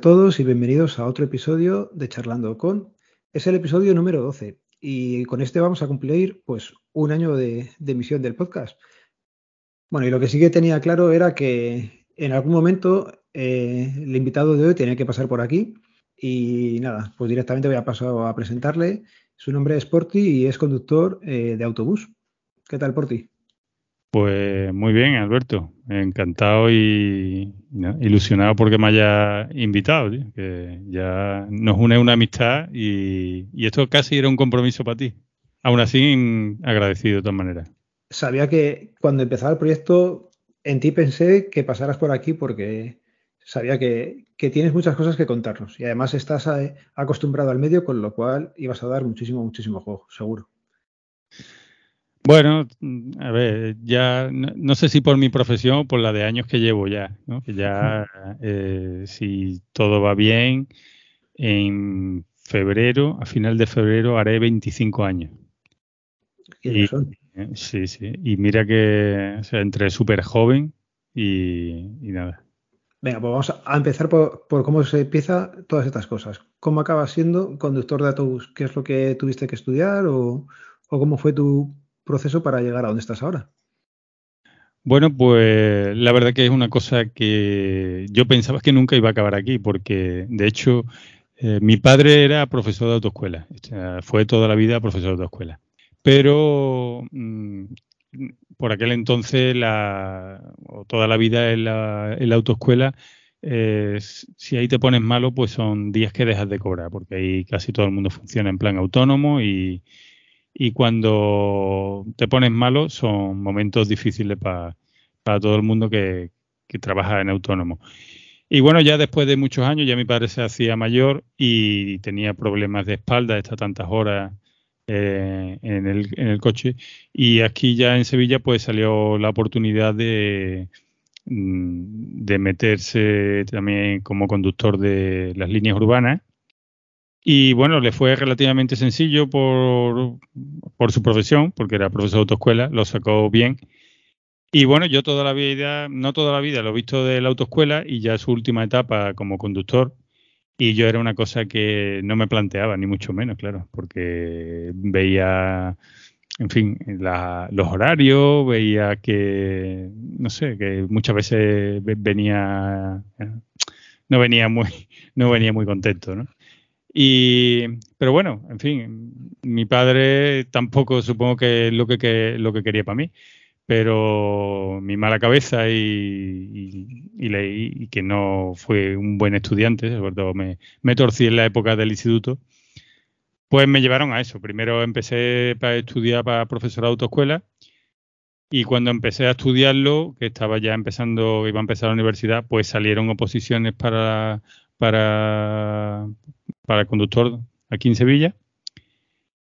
Todos y bienvenidos a otro episodio de Charlando con. Es el episodio número 12 y con este vamos a cumplir pues un año de, emisión del podcast. Bueno, y lo que sí que tenía claro era que en algún momento eh, el invitado de hoy tenía que pasar por aquí y nada, pues directamente voy a pasar a presentarle. Su nombre es Porti y es conductor eh, de autobús. ¿Qué tal, Porti? Pues muy bien, Alberto. Encantado y ilusionado porque me haya invitado, que ya nos une una amistad y, esto casi era un compromiso para ti. Aún así, agradecido de todas maneras. Sabía que cuando empezaba el proyecto, en ti pensé que pasaras por aquí porque sabía que, que tienes muchas cosas que contarnos y además estás eh, acostumbrado al medio, con lo cual ibas a dar muchísimo, muchísimo juego, seguro. Bueno, a ver, ya no, sé si por mi profesión o por la de años que llevo ya, ¿no? Que ya, eh, si todo va bien, en febrero, a final de febrero, haré 25 años. Y, eh, sí, sí. Y mira que, o sea, entre súper joven y, nada. Venga, pues vamos a empezar por, cómo se empieza todas estas cosas. ¿Cómo acabas siendo conductor de autobús? ¿Qué es lo que tuviste que estudiar o, o cómo fue tu proceso para llegar a donde estás ahora? Bueno, pues la verdad que es una cosa que yo pensaba que nunca iba a acabar aquí, porque de hecho eh, mi padre era profesor de autoescuela, fue toda la vida profesor de autoescuela. Pero mm, por aquel entonces, o toda la vida en la, autoescuela, eh, si ahí te pones malo, pues son días que dejas de cobrar, porque ahí casi todo el mundo funciona en plan autónomo y, y cuando te pones malo son momentos difíciles para todo el mundo que, trabaja en autónomo. Y bueno, ya después de muchos años, ya mi padre se hacía mayor y tenía problemas de espalda, está tantas horas eh, en, el, en, el, coche. Y aquí ya en Sevilla pues salió la oportunidad de, mm, de meterse también como conductor de las líneas urbanas y bueno, le fue relativamente sencillo por, por su profesión, porque era profesor de autoescuela, lo sacó bien. Y bueno, yo toda la vida, no toda la vida, lo he visto de la autoescuela y ya su última etapa como conductor. Y yo era una cosa que no me planteaba, ni mucho menos, claro, porque veía, en fin, los horarios, veía que, no sé, que muchas veces venía, no venía muy, no venía muy contento, ¿no? Y, pero bueno, en fin, mi padre tampoco supongo que es lo que, lo que quería para mí, pero mi mala cabeza y, y, que no fue un buen estudiante, sobre todo me, me torcí en la época del instituto, pues me llevaron a eso. Primero empecé para estudiar para profesor de autoescuela y cuando empecé a estudiarlo, que estaba ya empezando, iba a empezar la universidad, pues salieron oposiciones para, para, para conductor aquí en Sevilla.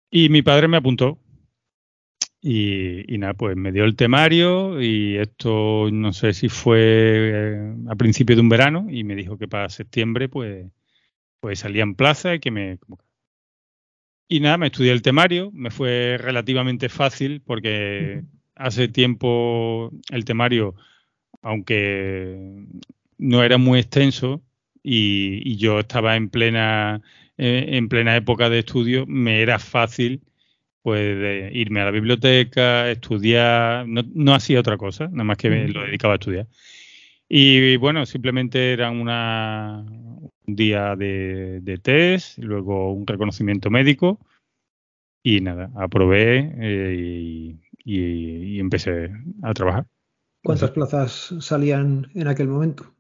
Y mi padre me apuntó. Y, nada, pues me dio el temario y esto no sé si fue eh, a principio de un verano y me dijo que para septiembre pues, pues salía en plaza y que me... Y nada, me estudié el temario, me fue relativamente fácil porque hace tiempo el temario, aunque no era muy extenso, y, yo estaba en plena, eh, en plena época de estudio, me era fácil pues irme a la biblioteca, estudiar, no, hacía otra cosa, nada más que me lo dedicaba a estudiar. Y bueno, simplemente era una, un día de, de test, luego un reconocimiento médico y nada, aprobé eh, y, empecé a trabajar. ¿Cuántas plazas salían en aquel momento?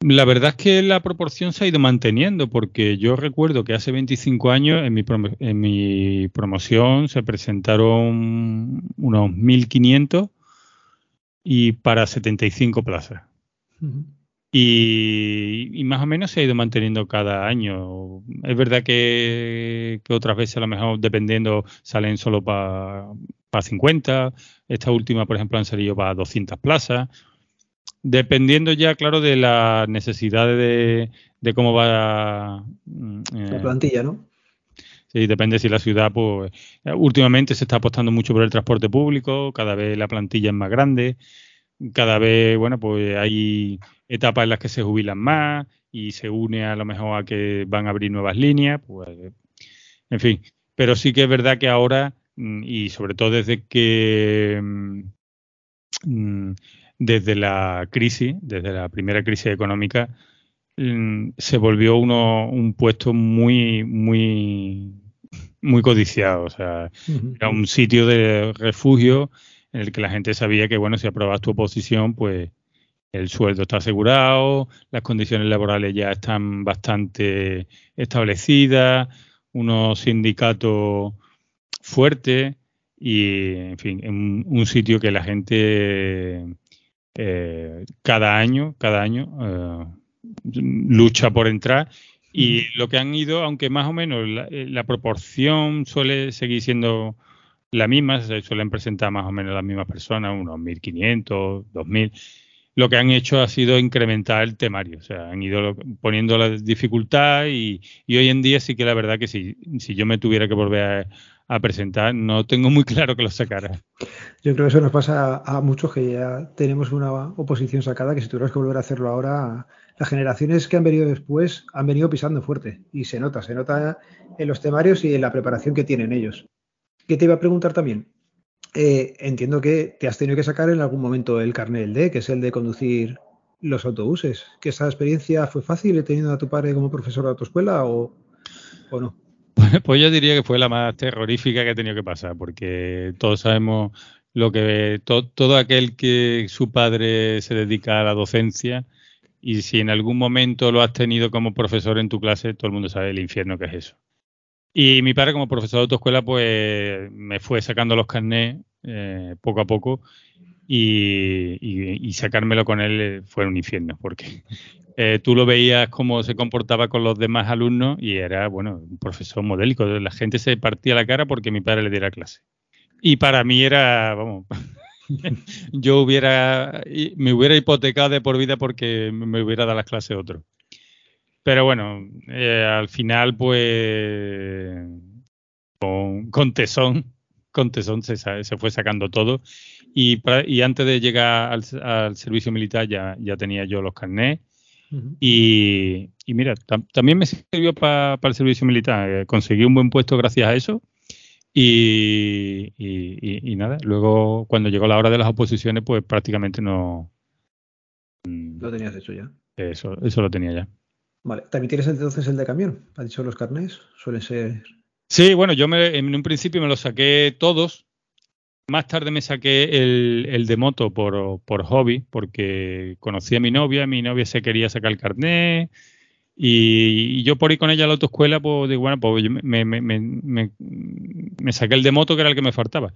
La verdad es que la proporción se ha ido manteniendo, porque yo recuerdo que hace 25 años en mi, en mi promoción se presentaron unos 1.500 y para 75 plazas. y, más o menos se ha ido manteniendo cada año. Es verdad que, otras veces a lo mejor dependiendo salen solo para 50. Esta última, por ejemplo, han salido para 200 plazas dependiendo ya, claro, de las necesidades de, cómo va mm, la eh, plantilla, ¿no? Sí, depende si la ciudad, pues, últimamente se está apostando mucho por el transporte público, cada vez la plantilla es más grande, cada vez, bueno, pues hay etapas en las que se jubilan más y se une a lo mejor a que van a abrir nuevas líneas, pues, en fin. Pero sí que es verdad que ahora, mm, y sobre todo desde que mm, desde la crisis, desde la primera crisis económica, se volvió uno un puesto muy, muy, muy codiciado. O sea, era un sitio de refugio en el que la gente sabía que, bueno, si aprobas tu oposición, pues el sueldo está asegurado, las condiciones laborales ya están bastante establecidas, unos sindicatos fuertes y, en fin, un, un sitio que la gente eh, cada año, cada año eh, lucha por entrar. Y lo que han ido, aunque más o menos la, eh, la, proporción suele seguir siendo la misma, se suelen presentar más o menos las mismas personas, unos 1.500, 2.000 lo que han hecho ha sido incrementar el temario, o sea, han ido poniendo la dificultad y, hoy en día sí que la verdad que si, si yo me tuviera que volver a, presentar, no tengo muy claro que lo sacara. Yo creo que eso nos pasa a, muchos que ya tenemos una oposición sacada, que si tuvieras que volver a hacerlo ahora, las generaciones que han venido después han venido pisando fuerte y se nota, se nota en los temarios y en la preparación que tienen ellos. ¿Qué te iba a preguntar también? Eh, entiendo que te has tenido que sacar en algún momento el carnet D, que es el de conducir los autobuses. ¿Que esa experiencia fue fácil teniendo a tu padre como profesor de autoescuela o, o no? Pues yo diría que fue la más terrorífica que he tenido que pasar, porque todos sabemos lo que todo aquel que su padre se dedica a la docencia y si en algún momento lo has tenido como profesor en tu clase, todo el mundo sabe el infierno que es eso. Y mi padre, como profesor de autoescuela, pues me fue sacando los carnés eh, poco a poco y, sacármelo con él eh, fue un infierno, porque eh, tú lo veías cómo se comportaba con los demás alumnos y era, bueno, un profesor modélico. La gente se partía la cara porque mi padre le diera clase. Y para mí era, vamos, yo hubiera, me hubiera hipotecado de por vida porque me hubiera dado las clases otro. Pero bueno, eh, al final, pues, con, tesón, con tesón se, fue sacando todo. Y, y antes de llegar al, servicio militar ya, ya tenía yo los carnés. Y, y, mira, también me sirvió para el servicio militar. Eh, conseguí un buen puesto gracias a eso. Y, y, nada, luego cuando llegó la hora de las oposiciones, pues prácticamente no. Lo tenías hecho ya. Eso, eso lo tenía ya. Vale, ¿también tienes entonces el de camión? ¿Has dicho los carnés? Suelen ser. Sí, bueno, yo me, en un principio me los saqué todos. Más tarde me saqué el, el de moto por, por, hobby, porque conocí a mi novia, mi novia se quería sacar el carnet. Y, yo por ir con ella a la autoescuela, pues digo, bueno, pues me, me, me, me, saqué el de moto, que era el que me faltaba.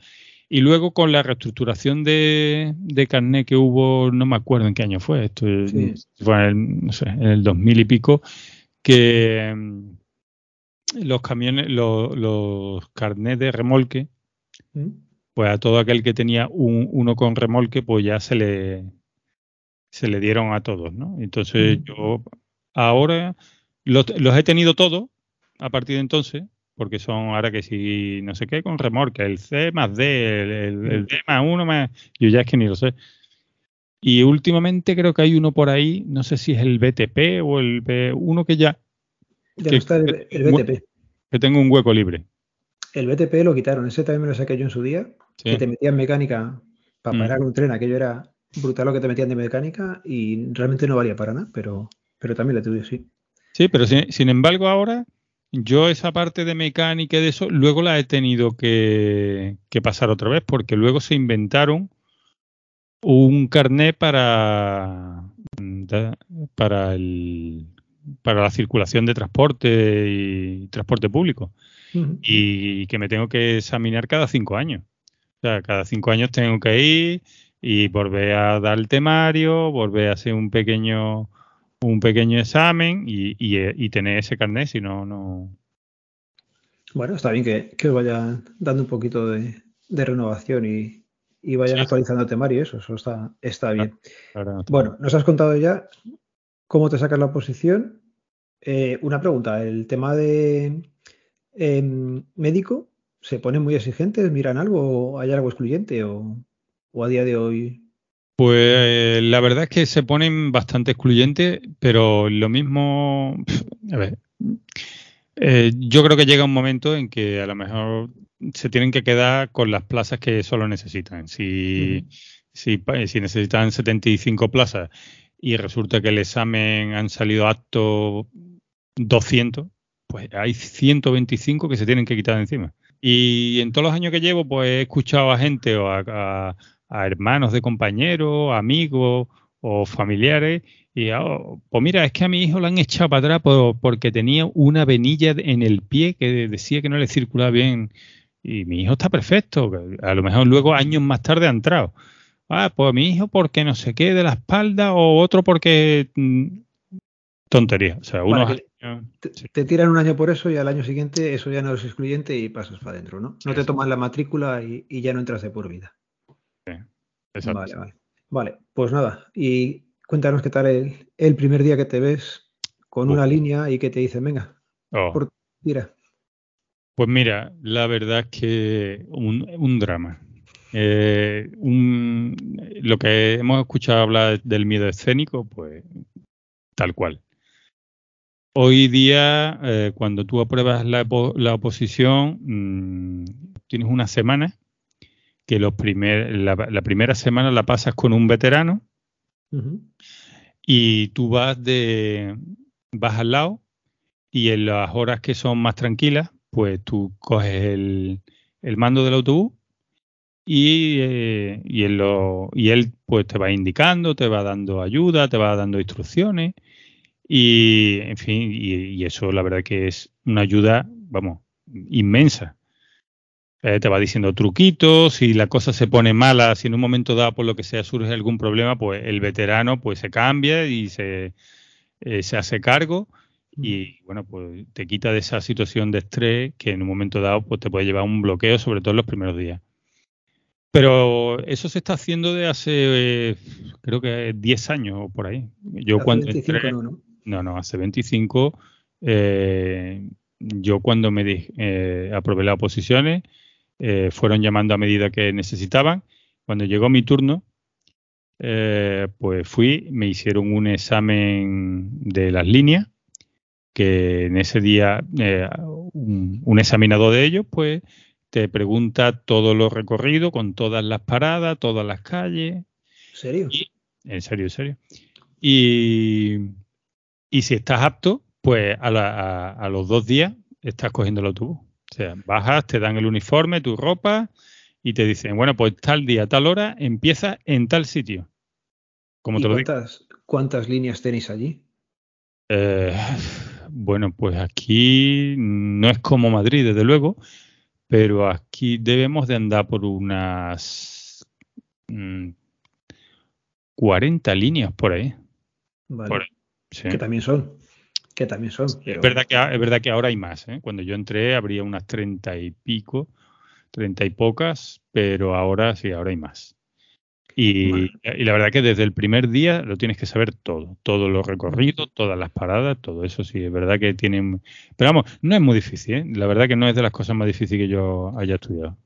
Y luego con la reestructuración de, de carnet que hubo, no me acuerdo en qué año fue, esto fue en el, no sé, en el 2000 y pico, que mm, los camiones, los, los carnets de remolque, ¿Mm? Pues a todo aquel que tenía un, uno con remolque, pues ya se le, se le dieron a todos, ¿no? Entonces ¿Mm? yo ahora los, los he tenido todos a partir de entonces, porque son ahora que si no sé qué con remorque, el C más D, el, D más 1 más, yo ya es que ni lo sé. Y últimamente creo que hay uno por ahí, no sé si es el BTP o el B, uno que ya... Ya no está el, BTP. Que tengo un hueco libre. El BTP lo quitaron, ese también me lo saqué yo en su día, que te metían mecánica para mm. parar un tren, aquello era brutal lo que te metían de mecánica y realmente no valía para nada, pero, pero también lo tuve, sí. Sí, pero sin embargo ahora yo esa parte de mecánica y de eso, luego la he tenido que, pasar otra vez, porque luego se inventaron un carnet para, para, el, para la circulación de transporte y transporte público. Y que me tengo que examinar cada cinco años. O sea, cada cinco años tengo que ir y volver a dar el temario, volver a hacer un pequeño un pequeño examen y, y, tener ese carnet, si no, no. Bueno, está bien que, que vayan dando un poquito de, renovación y, y vayan actualizando el temario, eso, eso está, está bien. bueno, nos has contado ya cómo te sacas la posición. Eh, una pregunta, el tema de em, médico, ¿se pone muy exigentes? ¿Miran algo? ¿Hay algo excluyente? ¿O, o a día de hoy Pues la verdad es que se ponen bastante excluyentes, pero lo mismo, a ver, eh, yo creo que llega un momento en que a lo mejor se tienen que quedar con las plazas que solo necesitan. Si, si, si, necesitan 75 plazas y resulta que el examen han salido acto 200, pues hay 125 que se tienen que quitar de encima. Y en todos los años que llevo, pues he escuchado a gente o a, hermanos de compañeros, amigos o familiares, y oh, pues mira, es que a mi hijo lo han echado para atrás porque tenía una venilla en el pie que decía que no le circulaba bien. Y mi hijo está perfecto. A lo mejor luego, años más tarde, ha entrado. Ah, pues mi hijo porque no se quede de la espalda o otro porque mm, tontería. O sea, uno te, tiran un año por eso y al año siguiente eso ya no es excluyente y pasas para adentro, ¿no? No te toman la matrícula y, ya no entras de por vida. Sí, exacto. Vale, vale. Vale, pues nada. Y cuéntanos qué tal el, primer día que te ves con una línea y que te dicen, venga, oh. mira. Pues mira, la verdad es que un, drama. Eh, lo que hemos escuchado hablar del miedo escénico, pues tal cual. Hoy día, eh, cuando tú apruebas la, oposición, mm, tienes una semana que los primer, la, primera semana la pasas con un veterano y tú vas de vas al lado y en las horas que son más tranquilas, pues tú coges el, mando del autobús y, eh, y, y él pues te va indicando, te va dando ayuda, te va dando instrucciones y, en fin, y, eso la verdad que es una ayuda, vamos, inmensa. Eh, te va diciendo truquitos, si la cosa se pone mala, si en un momento dado por lo que sea surge algún problema, pues el veterano pues se cambia y se, eh, se hace cargo y bueno, pues te quita de esa situación de estrés que en un momento dado pues te puede llevar a un bloqueo, sobre todo en los primeros días. Pero eso se está haciendo de hace, creo que 10 años o por ahí. Yo cuando entré, ¿no? No, no, hace 25. Eh, yo cuando me eh, aprobé las oposiciones, eh, fueron llamando a medida que necesitaban. Cuando llegó mi turno, pues fui, me hicieron un examen de las líneas, que en ese día un, examinador de ellos, pues te pregunta todo lo recorrido con todas las paradas, todas las calles. ¿En serio? en serio, en serio. Y, y si estás apto, pues a, los dos días estás cogiendo el autobús. O sea, bajas, te dan el uniforme, tu ropa y te dicen, bueno, pues tal día, tal hora, empieza en tal sitio. Como te cuántas, ¿Cuántas líneas tenéis allí? Eh, bueno, pues aquí no es como Madrid, desde luego, pero aquí debemos de andar por unas 40 mm, líneas por ahí. Vale. Que también son. Que también son. Es, verdad que, es verdad que ahora hay más. ¿eh? Cuando yo entré habría unas treinta y pico, treinta y pocas, pero ahora sí, ahora hay más. Y, la verdad que desde el primer día lo tienes que saber todo, todos los recorridos, todas las paradas, todo eso sí, es verdad que tienen... Pero vamos, no es muy difícil, ¿eh? la verdad que no es de las cosas más difíciles que yo haya estudiado.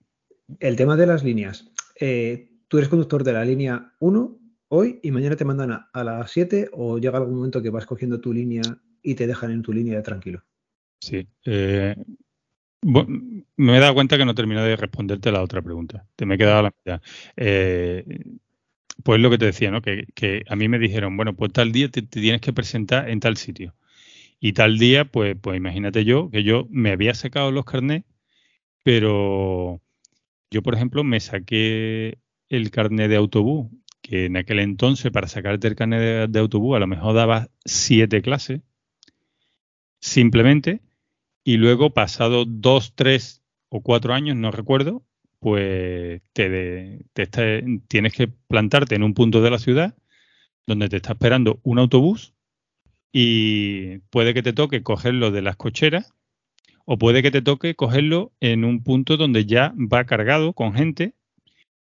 El tema de las líneas. Eh, tú eres conductor de la línea 1 hoy y mañana te mandan a, las 7 o llega algún momento que vas cogiendo tu línea y te dejan en tu línea tranquilo. Sí. Eh, me he dado cuenta que no terminé de responderte la otra pregunta. Te me he quedado a la mitad. Eh, pues lo que te decía, ¿no? Que, a mí me dijeron, bueno, pues tal día te, tienes que presentar en tal sitio. Y tal día, pues, pues imagínate yo, que yo me había sacado los carnets, pero yo, por ejemplo, me saqué el carnet de autobús que en aquel entonces para sacarte el carnet de, autobús a lo mejor daba siete clases, simplemente, y luego pasado dos, tres o cuatro años, no recuerdo, pues te, tienes que plantarte en un punto de la ciudad donde te está esperando un autobús y puede que te toque cogerlo de las cocheras o puede que te toque cogerlo en un punto donde ya va cargado con gente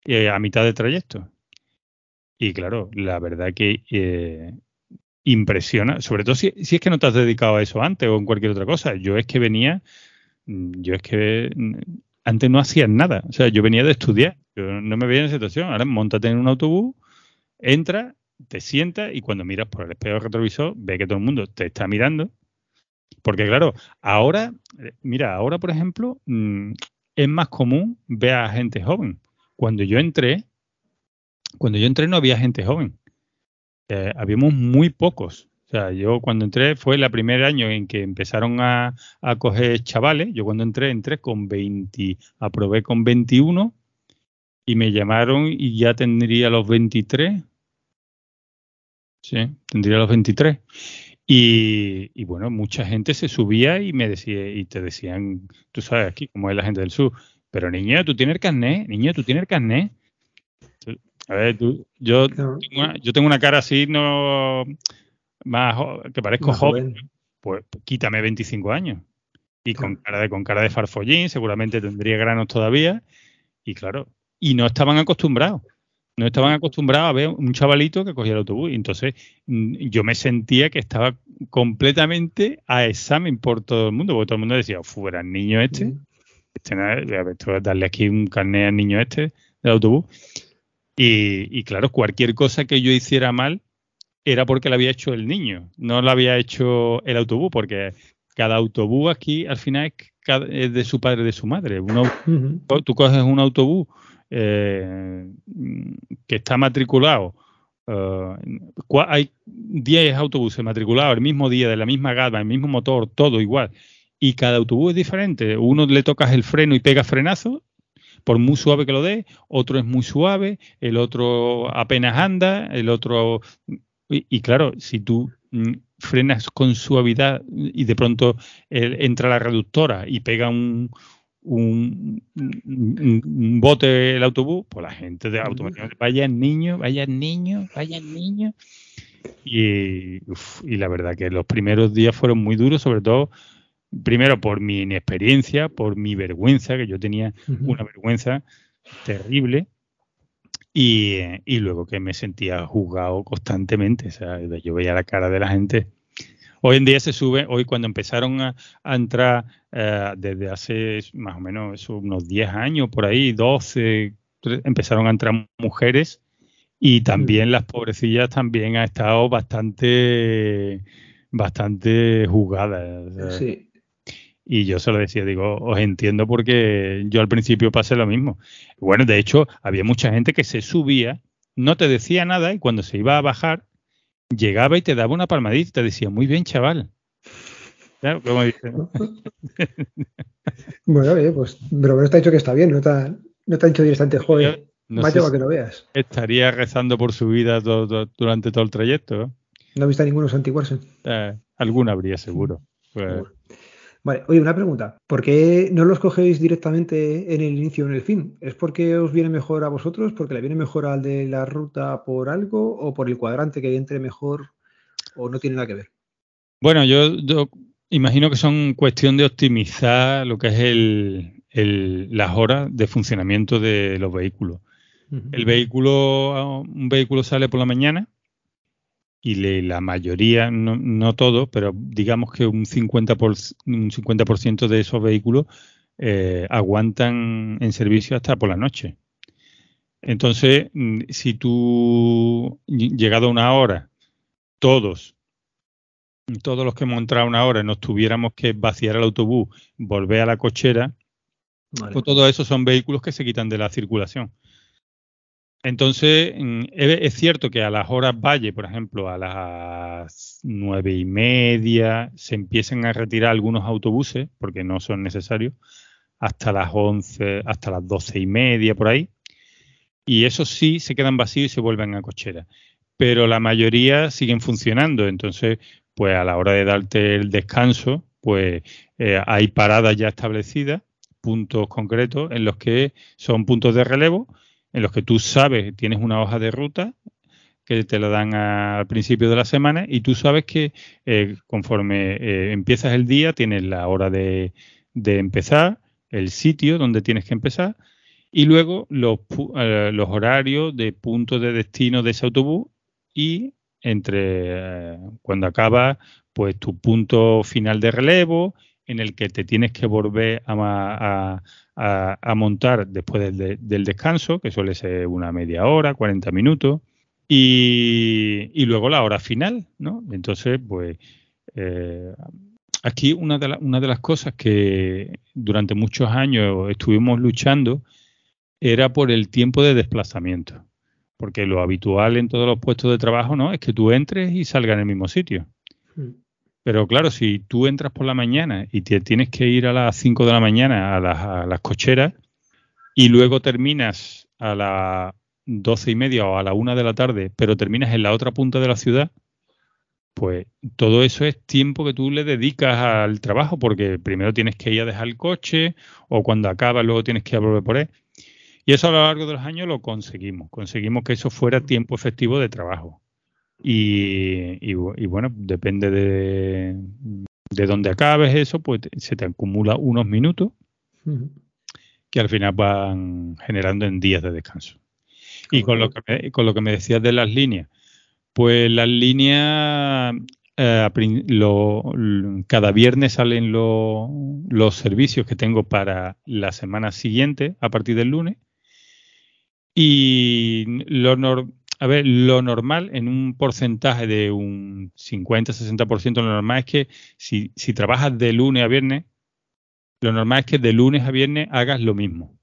eh, a mitad de trayecto. Y claro, la verdad que eh, impresiona, sobre todo si, es que no te has dedicado a eso antes o en cualquier otra cosa. Yo es que venía, mm, yo es que mm, antes no hacía nada, o sea, yo venía de estudiar, yo no me veía en esa situación. Ahora montate en un autobús, entra, te sienta y cuando miras por el espejo retrovisor, ve que todo el mundo te está mirando. Porque claro, ahora, eh, mira, ahora por ejemplo, mm, es más común ver a gente joven. Cuando yo entré, cuando yo entré no había gente joven. Eh, habíamos muy pocos. O sea, yo cuando entré fue el primer año en que empezaron a, a coger chavales. Yo cuando entré, entré con 20, aprobé con 21 y me llamaron y ya tendría los 23. Sí, tendría los 23. Y, bueno, mucha gente se subía y me decía, y te decían, tú sabes aquí cómo es la gente del sur, pero niña, tú tienes el carnet, niña, tú tienes el carnet. A ver, tú, yo, tengo una, yo tengo una cara así, no más que parezco joven. Pues, quítame 25 años. Y con cara de con cara de farfollín, seguramente tendría granos todavía. Y claro, y no estaban acostumbrados. No estaban acostumbrados a ver un chavalito que cogía el autobús. Y entonces mm, yo me sentía que estaba completamente a examen por todo el mundo, porque todo el mundo decía, fuera el niño este, este a darle aquí un carnet al niño este del autobús. Y, claro, cualquier cosa que yo hiciera mal era porque la había hecho el niño, no la había hecho el autobús, porque cada autobús aquí al final es, de su padre, de su madre. Uno, Tú coges un autobús eh, que está matriculado. Eh, hay 10 autobuses matriculados el mismo día, de la misma gama, el mismo motor, todo igual. Y cada autobús es diferente. Uno le tocas el freno y pega frenazo por muy suave que lo dé, otro es muy suave, el otro apenas anda, el otro... Y, claro, si tú mm, frenas con suavidad y de pronto entra la reductora y pega un, un, bote el autobús, pues la gente de automáticamente, vaya niño, vaya niño, vaya niño. Y, y la verdad que los primeros días fueron muy duros, sobre todo primero por mi inexperiencia, por mi vergüenza, que yo tenía una vergüenza terrible, y, luego que me sentía juzgado constantemente. O sea, yo veía la cara de la gente. Hoy en día se sube, hoy cuando empezaron a, entrar eh, desde hace más o menos unos 10 años, por ahí, 12, empezaron a entrar mujeres y también las pobrecillas también han estado bastante bastante sí. Y yo se lo decía, digo, os entiendo porque yo al principio pasé lo mismo. Bueno, de hecho, había mucha gente que se subía, no te decía nada y cuando se iba a bajar, llegaba y te daba una palmadita y te decía, muy bien, chaval. Claro, como dice. bueno, pues, pero no está dicho que está bien, no está, no está dicho directamente, joder, no más que no veas. Estaría rezando por su vida durante todo el trayecto. ¿No has visto a ninguno santiguarse? Eh, alguna habría seguro. Pues, Vale, oye, una pregunta. ¿Por qué no los cogéis directamente en el inicio o en el fin? ¿Es porque os viene mejor a vosotros? ¿Porque le viene mejor al de la ruta por algo? ¿O por el cuadrante que entre mejor? ¿O no tiene nada que ver? Bueno, yo, imagino que son cuestión de optimizar lo que es el, las horas de funcionamiento de los vehículos. El vehículo, un vehículo sale por la mañana y la mayoría, no, no todo, pero digamos que un 50%, por, un 50 de esos vehículos eh, aguantan en servicio hasta por la noche. Entonces, mm, si tú, llegado a una hora, todos, todos los que hemos entrado una hora, nos tuviéramos que vaciar el autobús, volver a la cochera, pues todo eso son vehículos que se quitan de la circulación. Entonces, es cierto que a las horas valle, por ejemplo, a las nueve y media, se empiezan a retirar algunos autobuses, porque no son necesarios, hasta las once, hasta las doce y media, por ahí. Y esos sí se quedan vacíos y se vuelven a cochera. Pero la mayoría siguen funcionando. Entonces, pues a la hora de darte el descanso, pues eh, hay paradas ya establecidas, puntos concretos en los que son puntos de relevo en los que tú sabes, tienes una hoja de ruta que te la dan al principio de la semana y tú sabes que eh, conforme eh, empiezas el día tienes la hora de, empezar, el sitio donde tienes que empezar y luego los, eh, los horarios de punto de destino de ese autobús y entre cuando acaba pues tu punto final de relevo en el que te tienes que volver a, montar después del, descanso, que suele ser una media hora, 40 minutos. Y, luego la hora final, ¿no? Entonces, pues, eh, aquí una de, una de las cosas que durante muchos años estuvimos luchando era por el tiempo de desplazamiento. Porque lo habitual en todos los puestos de trabajo, ¿no? Es que tú entres y salgas en el mismo sitio. Hmm. Pero claro, si tú entras por la mañana y te tienes que ir a las 5 de la mañana a las, a las cocheras y luego terminas a las doce y media o a la una de la tarde, pero terminas en la otra punta de la ciudad, pues todo eso es tiempo que tú le dedicas al trabajo, porque primero tienes que ir a dejar el coche, o cuando acabas luego tienes que volver por él. Y eso a lo largo de los años lo conseguimos. Conseguimos que eso fuera tiempo efectivo de trabajo. Y, bueno, depende de, de dónde acabes eso, pues se te acumula unos minutos que al final van generando en días de descanso. Y con lo, que me, con lo que me decías de las líneas, pues las líneas, eh, cada viernes salen los servicios que tengo para la semana siguiente, a partir del lunes. Y lo, a ver, lo normal en un porcentaje de un 50-60%, lo normal es que si, si trabajas de lunes a viernes, lo normal es que de lunes a viernes hagas lo mismo,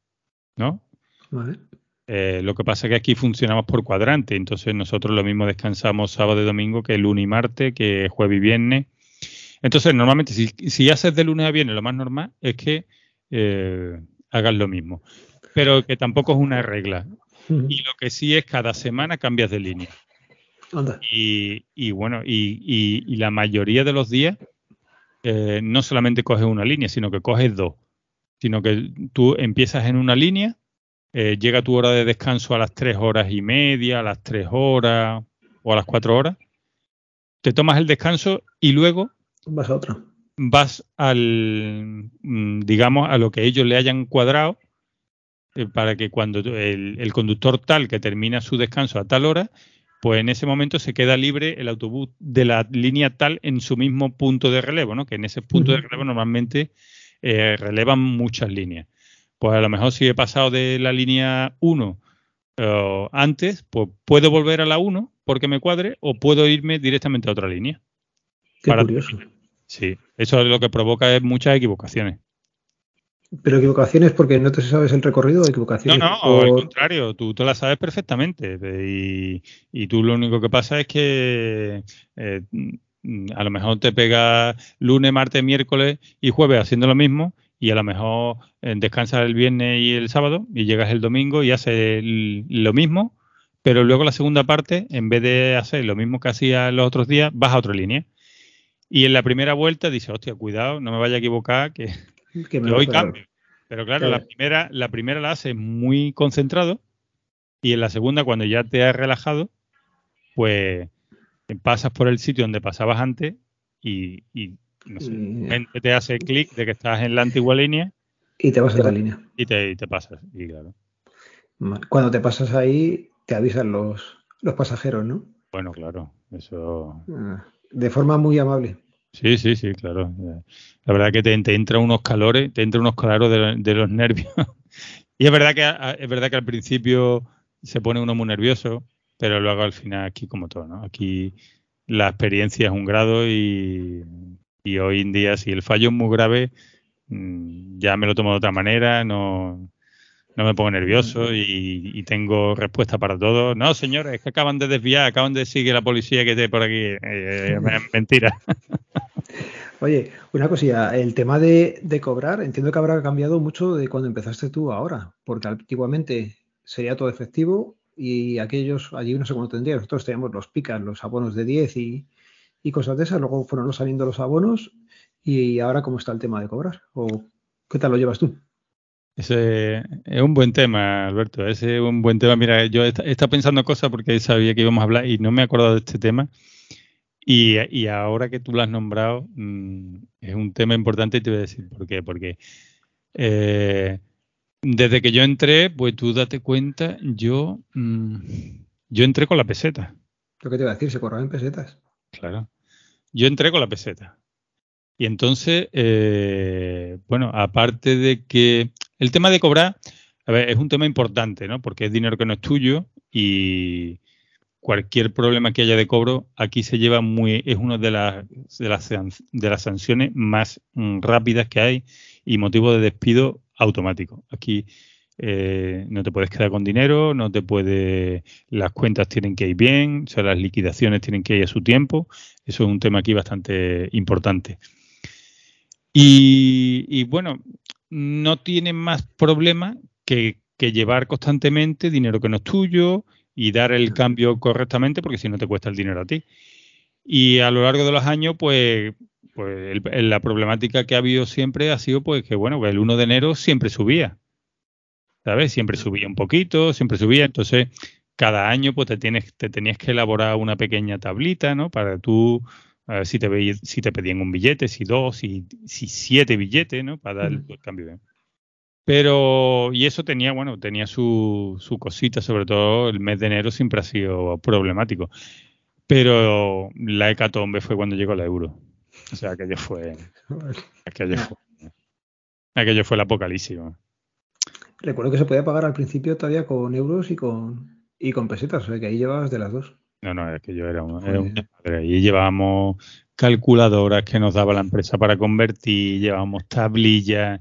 ¿no? Vale. Eh, lo que pasa es que aquí funcionamos por cuadrante, entonces nosotros lo mismo descansamos sábado y domingo que lunes y martes, que jueves y viernes. Entonces, normalmente, si, haces de lunes a viernes, lo más normal es que eh, hagas lo mismo. Pero que tampoco es una regla. Y lo que sí es cada semana cambias de línea. Y, bueno, y, la mayoría de los días eh, no solamente coges una línea, sino que coges dos. Sino que tú empiezas en una línea eh, llega tu hora de descanso a las tres horas y media, a las tres horas o a las cuatro horas, te tomas el descanso y luego vas a otra. Vas al, mm, digamos, a lo que ellos le hayan cuadrado para que cuando el, conductor tal que termina su descanso a tal hora, pues en ese momento se queda libre el autobús de la línea tal en su mismo punto de relevo, ¿no? Que en ese punto de relevo normalmente eh, relevan muchas líneas pues a lo mejor si he pasado de la línea 1 eh, antes, pues puedo volver a la 1 porque me cuadre o puedo irme directamente a otra línea. Qué curioso. Sí, eso es lo que provoca es muchas equivocaciones. ¿Pero equivocaciones porque no te sabes el recorrido o equivocaciones? No, no, al contrario, tú te la sabes perfectamente y, tú lo único que pasa es que eh, a lo mejor te pega lunes, martes, miércoles y jueves haciendo lo mismo y a lo mejor eh, descansas el viernes y el sábado y llegas el domingo y haces lo mismo, pero luego la segunda parte, en vez de hacer lo mismo que hacía los otros días, vas a otra línea. Y en la primera vuelta dices, hostia, cuidado, no me vaya a equivocar, que, hoy cambio. Pero claro, la primera, la primera la haces muy concentrado y en la segunda, cuando ya te has relajado, pues pasas por el sitio donde pasabas antes y no te hace clic de que estás en la antigua línea. Y te vas a la línea. Y te, pasas, y claro. Cuando te pasas ahí, te avisan los, los pasajeros, ¿no? Bueno, claro, eso. Ah, de forma muy amable. Sí, sí, sí, claro. La verdad que te, entra unos calores, te entra unos calores de, los nervios. y es verdad que es verdad que al principio se pone uno muy nervioso, pero luego al final aquí como todo, ¿no? Aquí la experiencia es un grado y y hoy en día, si el fallo es muy grave, mm, ya me lo tomo de otra manera, no, no me pongo nervioso y, tengo respuesta para todo. No, señores, es que acaban de desviar, acaban de decir que la policía que esté por aquí. Eh, eh, mentira. Oye, una cosilla, el tema de, cobrar, entiendo que habrá cambiado mucho de cuando empezaste tú ahora, porque antiguamente sería todo efectivo y aquellos, allí no sé cómo tendría, nosotros teníamos los picas, los abonos de 10 y, cosas de esas. Luego fueron saliendo los abonos y ahora cómo está el tema de cobrar o qué tal lo llevas tú. Ese es un buen tema, Alberto. Ese es un buen tema. Mira, yo he estado pensando cosas porque sabía que íbamos a hablar y no me he acordado de este tema. Y, ahora que tú lo has nombrado, mm, es un tema importante y te voy a decir por qué. Porque eh, desde que yo entré, pues tú date cuenta, yo, mm, yo entré con la peseta. Lo que te iba a decir, se corraba en pesetas. Claro. Yo entré con la peseta. Y entonces, eh, bueno, aparte de que el tema de cobrar, a ver, es un tema importante, ¿no? Porque es dinero que no es tuyo y, cualquier problema que haya de cobro, aquí se lleva muy, es una de las, de las, de las sanciones más mm, rápidas que hay y motivo de despido automático. Aquí eh, no te puedes quedar con dinero, no te puede, las cuentas tienen que ir bien, o sea, las liquidaciones tienen que ir a su tiempo. Eso es un tema aquí bastante importante. Y, bueno, no tiene más problema que, que llevar constantemente dinero que no es tuyo, y dar el cambio correctamente, porque si no te cuesta el dinero a ti. Y a lo largo de los años, pues, pues la problemática que ha habido siempre ha sido pues que, bueno, el 1 de enero siempre subía. ¿Sabes? Siempre subía un poquito, siempre subía. Entonces, cada año pues te, tienes, te tenías que elaborar una pequeña tablita, ¿no? Para tú, si, te si te pedían un billete, si dos, si, si siete billetes, ¿no? Para dar el, el cambio. Pero, y eso tenía, bueno, tenía su, su cosita, sobre todo el mes de enero siempre ha sido problemático. Pero la hecatombe fue cuando llegó la euro. O sea, aquello fue. Aquello fue, aquello fue el apocalipsis. Recuerdo que se podía pagar al principio todavía con euros y con, y con pesetas, o sea que ahí llevabas de las dos. No, no, es que yo era, un, era madre. Y llevábamos calculadoras que nos daba la empresa para convertir, llevábamos tablillas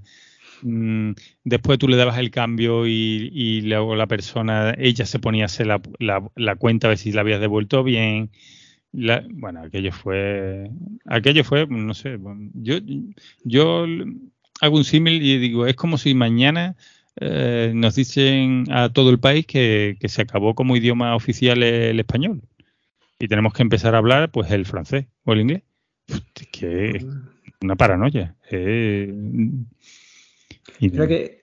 Mm, después tú le dabas el cambio y, luego la persona, ella se ponía a hacer la, cuenta a ver si la habías devuelto bien. bueno, aquello fue, aquello fue, no sé, yo, yo hago un símil y digo, es como si mañana eh, nos dicen a todo el país que, se acabó como idioma oficial el, español y tenemos que empezar a hablar pues el francés o el inglés. Es que una paranoia. Eh, que,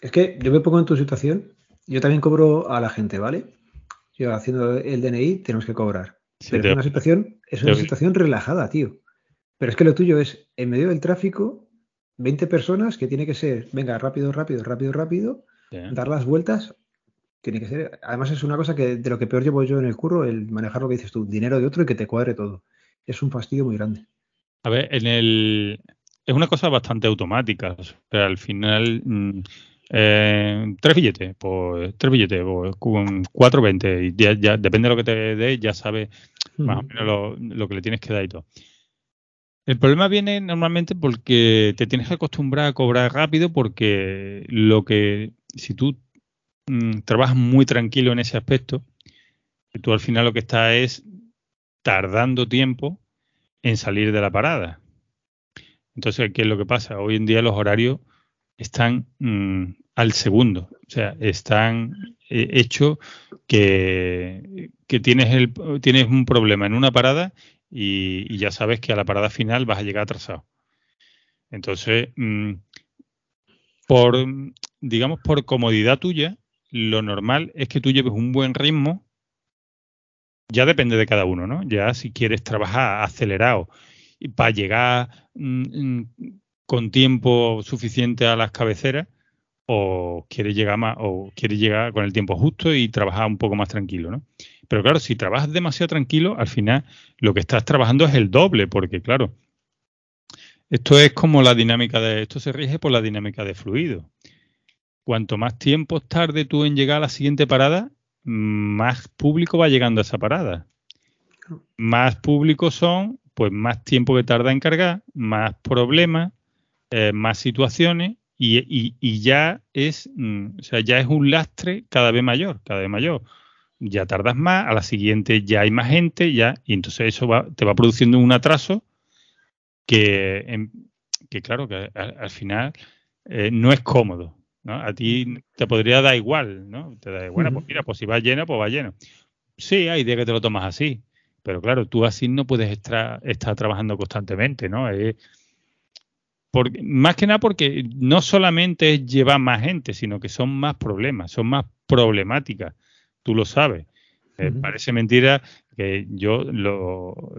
es que yo me pongo en tu situación, yo también cobro a la gente, ¿vale? Yo haciendo el DNI tenemos que cobrar. pero es una situación, es una situación relajada, tío. Pero es que lo tuyo es, en medio del tráfico, 20 personas que tiene que ser, venga, rápido, rápido, rápido, rápido, dar las vueltas, tiene que ser. Además, es una cosa que de lo que peor llevo yo en el curro, el manejar lo que dices tú, dinero de otro y que te cuadre todo. Es un fastidio muy grande. A ver, en el, es una cosa bastante automática. O sea, al final, mm, eh, tres billetes, pues tres billetes, pues, cuatro veinte, y ya, depende de lo que te dé, ya sabes más o menos lo, que le tienes que dar y todo. El problema viene normalmente porque te tienes que acostumbrar a cobrar rápido porque lo que, si tú mm, trabajas muy tranquilo en ese aspecto, tú al final lo que estás es tardando tiempo en salir de la parada. Entonces, ¿qué es lo que pasa? Hoy en día los horarios están mm, al segundo, o sea, están eh, hechos que, tienes, el, tienes un problema en una parada y, ya sabes que a la parada final vas a llegar atrasado. Entonces, mm, por, digamos, por comodidad tuya, lo normal es que tú lleves un buen ritmo. Ya depende de cada uno, ¿no? Ya si quieres trabajar acelerado para llegar con tiempo suficiente a las cabeceras o quiere llegar más o quiere llegar con el tiempo justo y trabajar un poco más tranquilo, ¿no? Pero claro, si trabajas demasiado tranquilo, al final lo que estás trabajando es el doble, porque claro, esto es como la dinámica de esto se rige por la dinámica de fluido. Cuanto más tiempo tarde tú en llegar a la siguiente parada, más público va llegando a esa parada. Más públicos son pues más tiempo que tarda en cargar, más problemas, eh, más situaciones y, ya es, mm, o sea, ya es un lastre cada vez mayor, cada vez mayor. Ya tardas más, a la siguiente ya hay más gente, ya, y entonces eso va, te va produciendo un atraso que, que claro, que al, final eh, no es cómodo. ¿no? A ti te podría dar igual, ¿no? Te da igual, pues mira, pues si va lleno, pues va lleno. Sí, hay días que te lo tomas así, pero claro, tú así no puedes estar, trabajando constantemente, ¿no? más que nada porque no solamente es llevar más gente, sino que son más problemas, son más problemáticas. Tú lo sabes. Eh, parece mentira que yo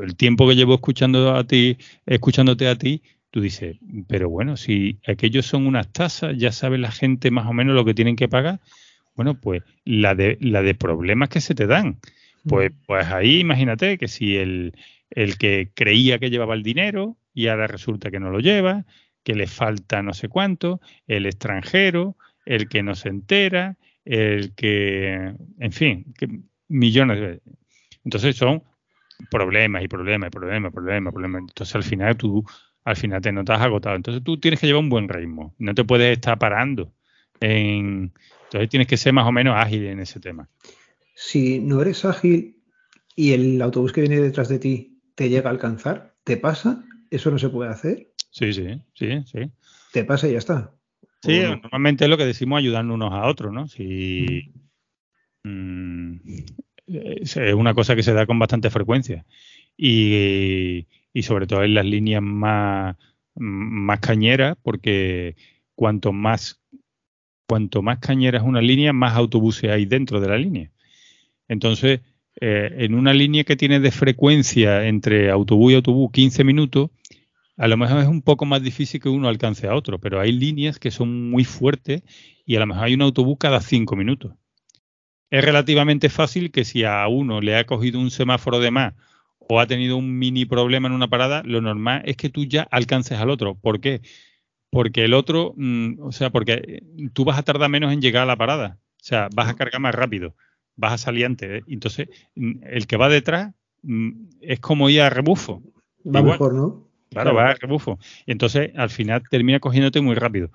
el tiempo que llevo escuchando a ti, escuchándote a ti, tú dices, pero bueno, si aquellos son unas tasas, ya sabe la gente más o menos lo que tienen que pagar. Bueno, pues la de, la de problemas que se te dan. Pues, pues ahí imagínate que si el, que creía que llevaba el dinero y ahora resulta que no lo lleva, que le falta no sé cuánto, el extranjero, el que no se entera, el que, en fin, millones de veces. Entonces son problemas y problemas y problemas, problemas, problemas. Entonces al final tú, al final te notas agotado. Entonces tú tienes que llevar un buen ritmo. No te puedes estar parando. En... Entonces tienes que ser más o menos ágil en ese tema. Si no eres ágil y el autobús que viene detrás de ti te llega a alcanzar, ¿te pasa? ¿Eso no se puede hacer? Sí, sí, sí, sí. Te pasa y ya está. Sí, normalmente es lo que decimos ayudarnos unos a otros, ¿no? Si, mm, es una cosa que se da con bastante frecuencia. Y, sobre todo en las líneas más, más cañeras, porque cuanto más, cuanto más cañera es una línea, más autobuses hay dentro de la línea. Entonces, eh, en una línea que tiene de frecuencia entre autobús y autobús 15 minutos, a lo mejor es un poco más difícil que uno alcance a otro, pero hay líneas que son muy fuertes y a lo mejor hay un autobús cada 5 minutos es relativamente fácil que si a uno le ha cogido un semáforo de más o ha tenido un mini problema en una parada, lo normal es que tú ya alcances al otro. ¿Por qué? Porque el otro, mm, o sea, porque eh, tú vas a tardar menos en llegar a la parada. O sea, vas a cargar más rápido, vas a salir antes. ¿eh? Entonces, mm, el que va detrás mm, es como ir a rebufo. Va mejor, ¿no? Claro, va a rebufo. Y entonces, al final, termina cogiéndote muy rápido.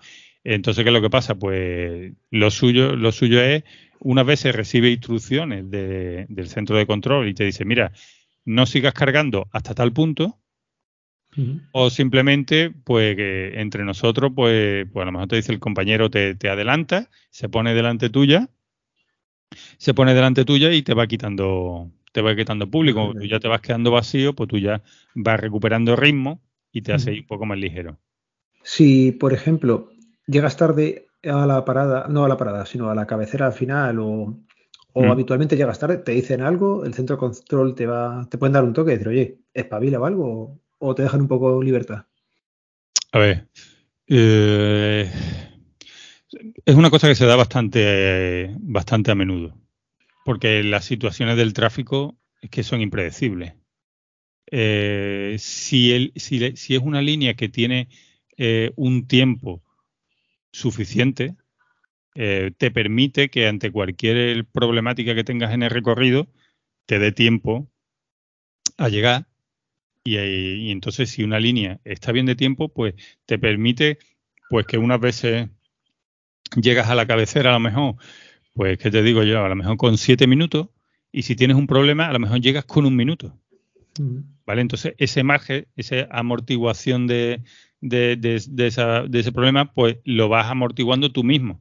Entonces, ¿qué es lo que pasa? Pues lo suyo, lo suyo es una vez se recibe instrucciones del centro de control y te dice, mira, no sigas cargando hasta tal punto, o simplemente, pues que entre nosotros, pues, pues a lo mejor te dice el compañero, te, adelanta, se pone delante tuya, se pone delante tuya y te va quitando, te va quitando público. tú ya te vas quedando vacío, pues tú ya vas recuperando ritmo y te hace un poco más ligero. Si, por ejemplo, llegas tarde a la parada, no a la parada, sino a la cabecera al final o, o mm. habitualmente llegas tarde, te dicen algo, el centro de control te va, te pueden dar un toque y decir, oye, espabila o algo, o, te dejan un poco libertad. A ver, eh, es una cosa que se da bastante, bastante a menudo, porque las situaciones del tráfico es que son impredecibles. Eh, si, el, si, si, es una línea que tiene eh, un tiempo suficiente eh, te permite que ante cualquier problemática que tengas en el recorrido te dé tiempo a llegar y, entonces si una línea está bien de tiempo pues te permite pues que unas veces llegas a la cabecera a lo mejor pues que te digo yo a lo mejor con siete minutos y si tienes un problema a lo mejor llegas con un minuto vale entonces ese margen esa amortiguación de, de, ese problema, pues lo vas amortiguando tú mismo.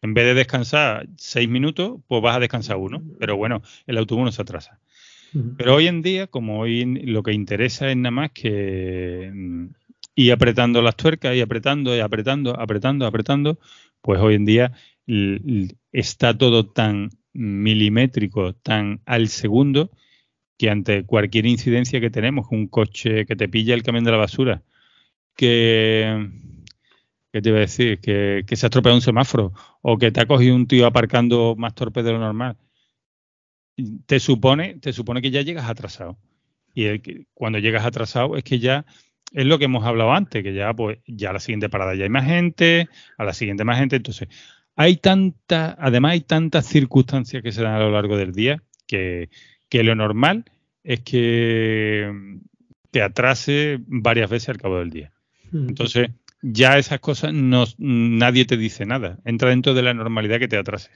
En vez de descansar seis minutos, pues vas a descansar uno. Pero bueno, el autobús no se atrasa. Pero hoy en día, como hoy lo que interesa es nada más que mm, ir apretando las tuercas, y apretando, y apretando, apretando, apretando, pues hoy en día está todo tan milimétrico, tan al segundo, que ante cualquier incidencia que tenemos, un coche que te pilla el camión de la basura, que, ¿qué te iba a decir? Que, se ha estropeado un semáforo o que te ha cogido un tío aparcando más torpe de lo normal. Te supone, te supone que ya llegas atrasado. Y cuando llegas atrasado es que ya es lo que hemos hablado antes, que ya pues ya a la siguiente parada ya hay más gente, a la siguiente más gente, entonces hay tantas, además hay tantas circunstancias que se dan a lo largo del día que, que lo normal es que te atrase varias veces al cabo del día. Entonces, ya esas cosas no, nadie te dice nada. Entra dentro de la normalidad que te atrase.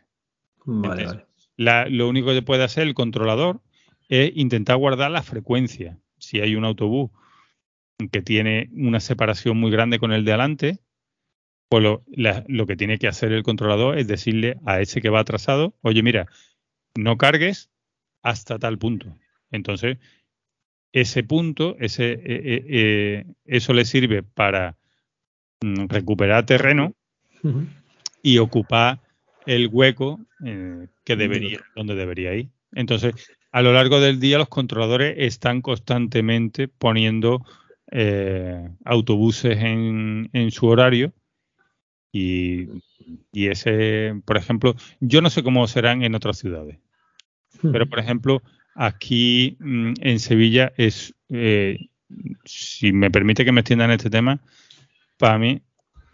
lo único que puede hacer el controlador es intentar guardar la frecuencia. Si hay un autobús que tiene una separación muy grande con el de adelante, pues lo, lo que tiene que hacer el controlador es decirle a ese que va atrasado, oye, mira, no cargues hasta tal punto. Entonces, ese punto, ese, eh, eh, eh, eso le sirve para mm, recuperar terreno y ocupar el hueco que debería, donde debería ir. Entonces, a lo largo del día los controladores están constantemente poniendo autobuses en, su horario y, ese, por ejemplo, yo no sé cómo serán en otras ciudades, pero por ejemplo, Aquí mm, en Sevilla es, eh, si me permite que me extienda en este tema, para mí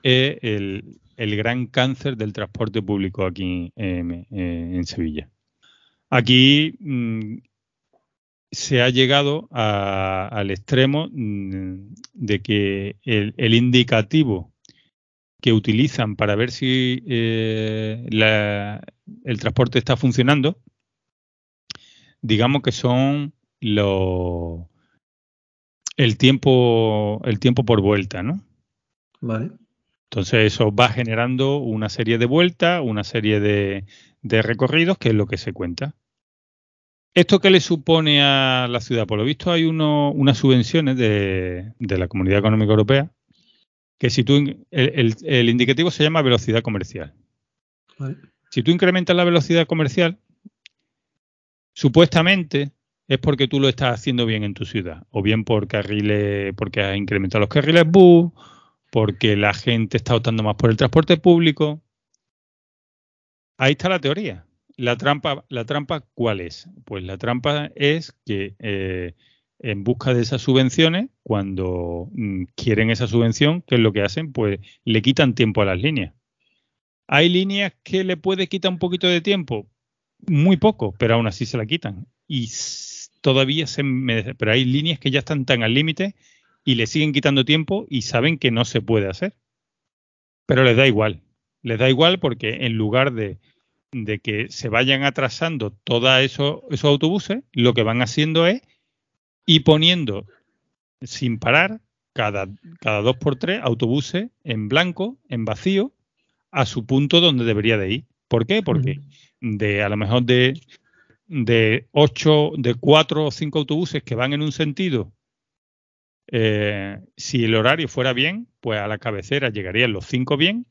es el, gran cáncer del transporte público aquí en, Sevilla. Aquí mm, se ha llegado al extremo mm, de que el, indicativo que utilizan para ver si eh, el transporte está funcionando, digamos que son los el tiempo el tiempo por vuelta, ¿no? Vale. Entonces eso va generando una serie de vueltas, una serie de, recorridos, que es lo que se cuenta. ¿Esto qué le supone a la ciudad? Por lo visto hay unas subvenciones de, la Comunidad Económica Europea que si tú el, indicativo se llama velocidad comercial. Si tú incrementas la velocidad comercial, supuestamente es porque tú lo estás haciendo bien en tu ciudad, o bien por carriles, porque has incrementado los carriles bus, porque la gente está optando más por el transporte público. Ahí está la teoría. La trampa, la trampa ¿cuál es? Pues la trampa es que eh, en busca de esas subvenciones, cuando mm, quieren esa subvención, ¿qué es lo que hacen? Pues le quitan tiempo a las líneas. Hay líneas que le puede quitar un poquito de tiempo, muy poco, pero aún así se la quitan. Y todavía se pero hay líneas que ya están tan al límite y le siguen quitando tiempo y saben que no se puede hacer. Pero les da igual. Les da igual porque en lugar de, que se vayan atrasando todos esos, esos autobuses, lo que van haciendo es ir poniendo sin parar cada, cada dos por tres autobuses en blanco, en vacío, a su punto donde debería de ir. ¿Por qué? Porque de a lo mejor de, de ocho, de cuatro o cinco autobuses que van en un sentido eh, si el horario fuera bien, pues a la cabecera llegarían los cinco bien.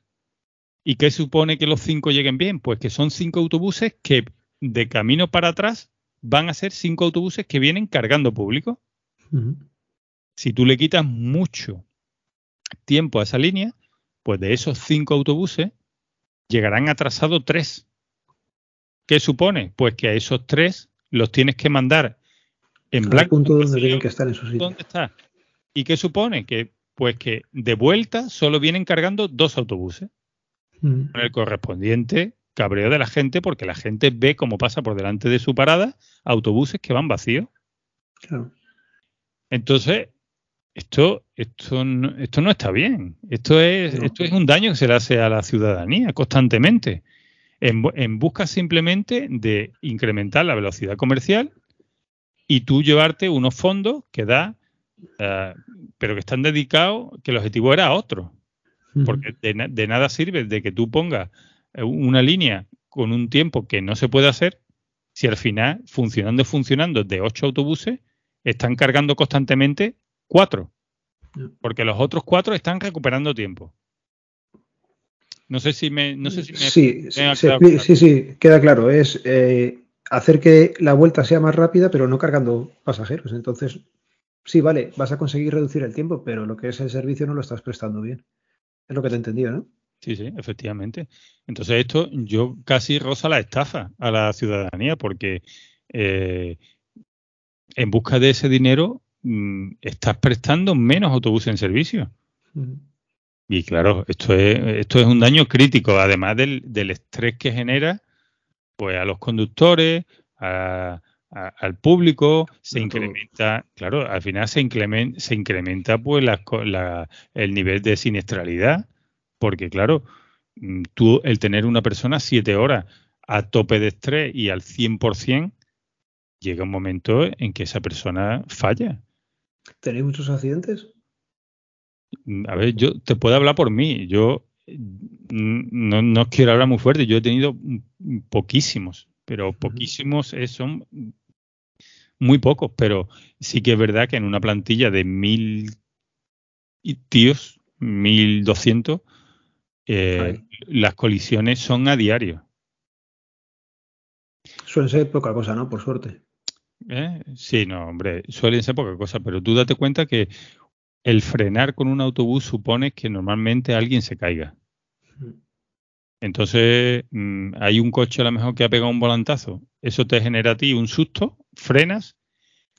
¿Y qué supone que los cinco lleguen bien? Pues que son cinco autobuses que de camino para atrás van a ser cinco autobuses que vienen cargando público. Si tú le quitas mucho tiempo a esa línea, pues de esos cinco autobuses llegarán atrasados tres. ¿Qué supone? Pues que a esos tres los tienes que mandar en blanco. punto donde tienen que estar en su sitio. ¿Dónde está? ¿Y qué supone? Que pues que de vuelta solo vienen cargando dos autobuses. Mm. Con el correspondiente cabreo de la gente, porque la gente ve cómo pasa por delante de su parada autobuses que van vacíos. Entonces, esto, esto, no, esto no está bien. Esto es, esto es un daño que se le hace a la ciudadanía constantemente. En, en busca simplemente de incrementar la velocidad comercial y tú llevarte unos fondos que da eh, pero que están dedicados, que el objetivo era otro. Porque de, nada sirve de que tú pongas eh, una línea con un tiempo que no se puede hacer si al final, funcionando y funcionando de ocho autobuses, están cargando constantemente cuatro. Porque los otros cuatro están recuperando tiempo. No sé si me. No sé si sí, sí, sí, queda claro. Es eh, hacer que la vuelta sea más rápida, pero no cargando pasajeros. Entonces, sí, vale, vas a conseguir reducir el tiempo, pero lo que es el servicio no lo estás prestando bien. Es lo que te he entendido, ¿no? Sí, sí, efectivamente. Entonces esto yo casi roza la estafa a la ciudadanía porque eh, en busca de ese dinero mm, estás prestando menos autobuses en servicio. Y claro, esto es, esto es un daño crítico, además del, del estrés que genera pues a los conductores, a, al público, se incrementa, claro, al final se incrementa, se incrementa pues la, el nivel de siniestralidad, porque claro, mm, tú el tener una persona siete horas a tope de estrés y al 100%, llega un momento en que esa persona falla. ¿Tenéis muchos accidentes? Mm, a ver, yo te puedo hablar por mí. Yo mm, no, no quiero hablar muy fuerte. Yo he tenido poquísimos pero poquísimos son muy pocos, pero sí que es verdad que en una plantilla de mil tíos, mil doscientos, eh, las colisiones son a diario. Suelen ser poca cosa, ¿no? Por suerte. ¿Eh? Sí, no, hombre, suelen ser poca cosa, pero tú date cuenta que el frenar con un autobús supone que normalmente alguien se caiga. Entonces, mm, hay un coche a lo mejor que ha pegado un volantazo. Eso te genera a ti un susto, frenas.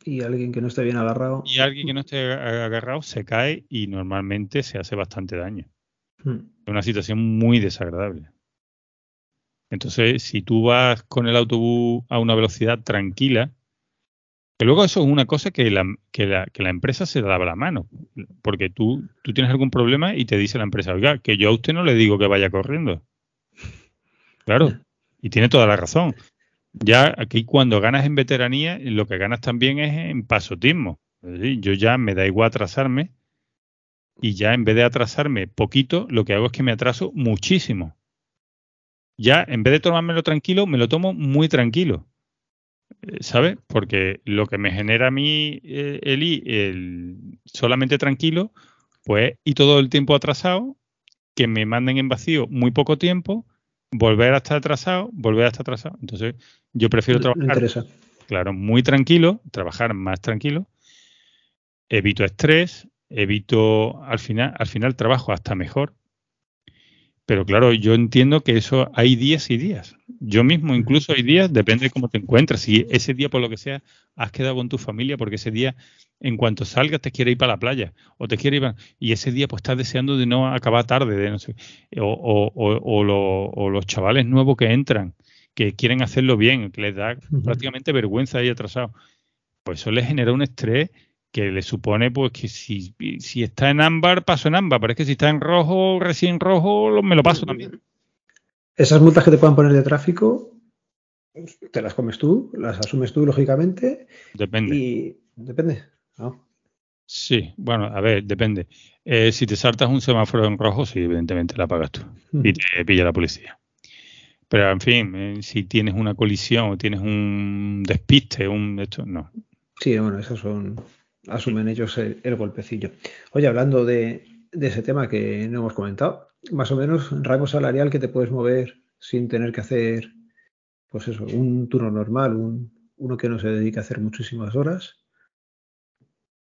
Y alguien que no esté bien agarrado. Y alguien que no esté agarrado se cae y normalmente se hace bastante daño. Hmm. Es una situación muy desagradable. Entonces, si tú vas con el autobús a una velocidad tranquila, que luego eso es una cosa que la, que la, que la empresa se da la mano, porque tú, tú tienes algún problema y te dice la empresa, oiga, que yo a usted no le digo que vaya corriendo. Claro, y tiene toda la razón. Ya aquí cuando ganas en veteranía, lo que ganas también es en pasotismo. yo ya me da igual atrasarme y ya en vez de atrasarme poquito, lo que hago es que me atraso muchísimo. Ya en vez de tomármelo tranquilo, me lo tomo muy tranquilo. Eh, ¿Sabes? Porque lo que me genera a mí eh, el, el solamente tranquilo, pues y todo el tiempo atrasado, que me manden en vacío muy poco tiempo, volver a estar atrasado, volver a estar atrasado. Entonces, yo prefiero trabajar, claro, muy tranquilo, trabajar más tranquilo, evito estrés, evito al final, al final trabajo hasta mejor. Pero claro, yo entiendo que eso hay días y días. Yo mismo incluso hay días, depende de cómo te encuentres. Si ese día, por lo que sea, has quedado con tu familia, porque ese día, en cuanto salgas, te quiere ir para la playa, o te quiere ir y ese día pues estás deseando de no acabar tarde, de no sé, o, o, los chavales nuevos que entran, que quieren hacerlo bien, que les da prácticamente vergüenza ahí atrasado. Pues eso les genera un estrés que le supone pues que si, si está en ámbar, paso en ámbar, pero es que si está en rojo, recién rojo, me lo paso también. Esas multas que te puedan poner de tráfico, te las comes tú, las asumes tú, lógicamente. Depende. Y depende, Sí, bueno, a ver, depende. Eh, si te saltas un semáforo en rojo, sí, evidentemente la pagas tú y te pilla la policía. Pero, en fin, eh, si tienes una colisión o tienes un despiste, un esto, no. Sí, bueno, esos son asumen ellos el, golpecillo. Oye, hablando de, ese tema que no hemos comentado, más o menos rango salarial que te puedes mover sin tener que hacer, pues eso, un turno normal, un, uno que no se dedica a hacer muchísimas horas.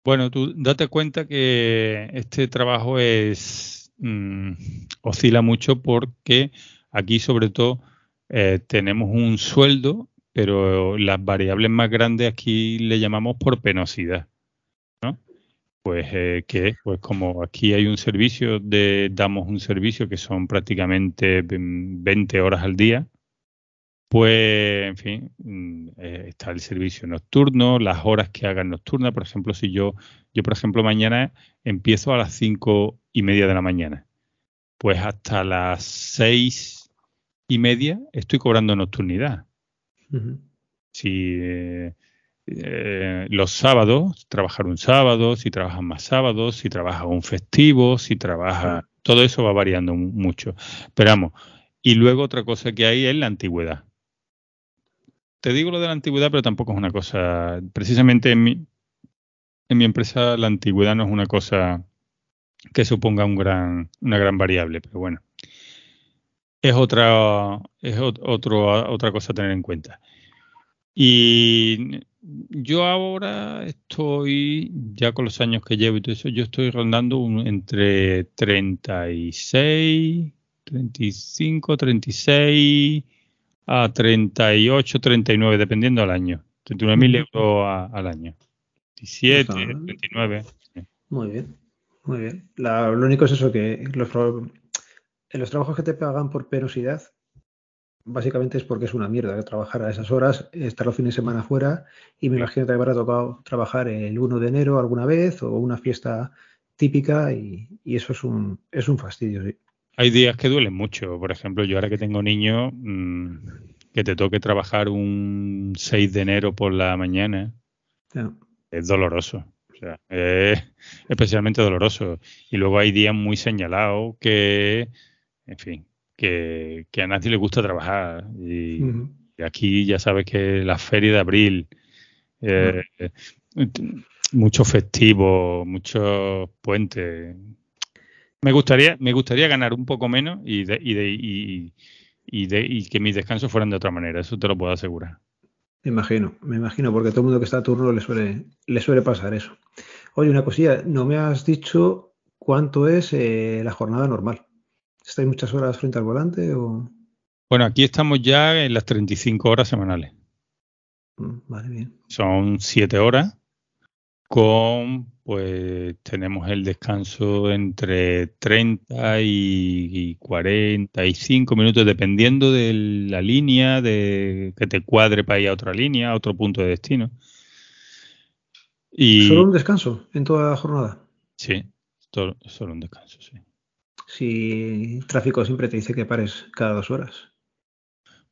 Bueno, tú date cuenta que este trabajo es mm, oscila mucho porque aquí sobre todo eh, tenemos un sueldo, pero las variables más grandes aquí le llamamos por penosidad. Pues eh, que pues como aquí hay un servicio de damos un servicio que son prácticamente 20 horas al día, pues en fin, mm, eh, está el servicio nocturno, las horas que hagan nocturna, por ejemplo, si yo yo por ejemplo mañana empiezo a las cinco y media de la mañana, pues hasta las seis y media estoy cobrando nocturnidad. Si eh, eh, los sábados, trabajar un sábado, si trabajas más sábados, si trabajas un festivo, si trabaja, todo eso va variando mucho. Esperamos. Y luego otra cosa que hay es la antigüedad. Te digo lo de la antigüedad, pero tampoco es una cosa, precisamente en mi, en mi empresa la antigüedad no es una cosa que suponga un gran, una gran variable, pero bueno. Es otra, es otro, otra cosa a tener en cuenta. Y yo ahora estoy, ya con los años que llevo y todo eso, yo estoy rondando entre 36, 35, 36 a 38, 39, dependiendo del año. 39 mil euros al año. 17, 39. Muy bien, muy bien. lo único es eso, que los, en los trabajos que te pagan por penosidad, básicamente es porque es una mierda trabajar a esas horas, estar los fines de semana fuera y me imagino que te habrá tocado trabajar el 1 de enero alguna vez o una fiesta típica y, eso es un, es un fastidio. Hay días que duelen mucho. Por ejemplo, yo ahora que tengo niños, mm, que te toque trabajar un 6 de enero por la mañana, es doloroso. O sea, es especialmente doloroso. Y luego hay días muy señalados que, en fin, que, a nadie le gusta trabajar. Y, aquí ya sabes que la feria de abril, eh, muchos festivos, muchos puentes. Me gustaría, me gustaría ganar un poco menos y, de, y, de, y, y, de, y que mis descansos fueran de otra manera, eso te lo puedo asegurar. Me imagino, me imagino, porque a todo el mundo que está a turno le suele, le suele pasar eso. Oye, una cosilla, no me has dicho cuánto es eh, la jornada normal. ¿Estáis muchas horas frente al volante o...? Bueno, aquí estamos ya en las 35 horas semanales. Mm, vale, bien. Son 7 horas con, pues tenemos el descanso entre 30 y 45 minutos, dependiendo de la línea, de que te cuadre para ir a otra línea, a otro punto de destino. Y, ¿Solo un descanso en toda la jornada? Sí, solo, solo un descanso, sí. Si tráfico siempre te dice que pares cada dos horas.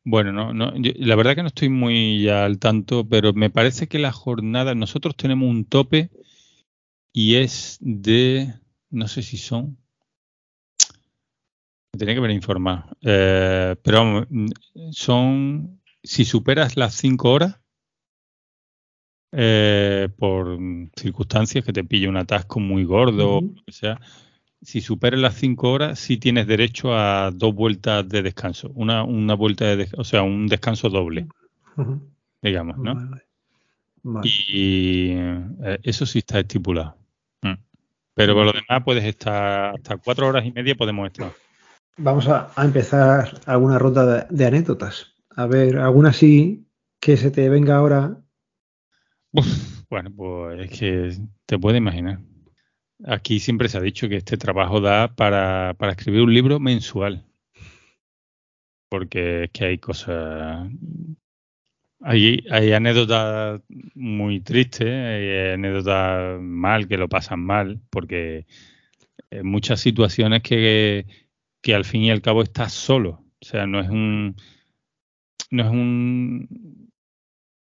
Bueno, no, no, la verdad que no estoy muy al tanto, pero me parece que la jornada, nosotros tenemos un tope y es de, no sé si son, me tenía que ver informar, eh, pero vamos, son, si superas las cinco horas, eh, por circunstancias que te pille un atasco muy gordo, o lo que sea, si superas las cinco horas, sí tienes derecho a dos vueltas de descanso. Una, una vuelta de o sea, un descanso doble. Digamos, ¿no? Y eh, eso sí está estipulado. Mm. Pero por lo demás puedes estar hasta cuatro horas y media podemos estar. Vamos a, empezar alguna ronda de, anécdotas. A ver, alguna sí que se te venga ahora. bueno, pues es que te puedes imaginar. Aquí siempre se ha dicho que este trabajo da para, escribir un libro mensual. Porque es que hay cosas. Hay, hay anécdotas muy tristes, hay anécdotas mal que lo pasan mal, porque en muchas situaciones que, que al fin y al cabo estás solo. O sea, no es un. No es un,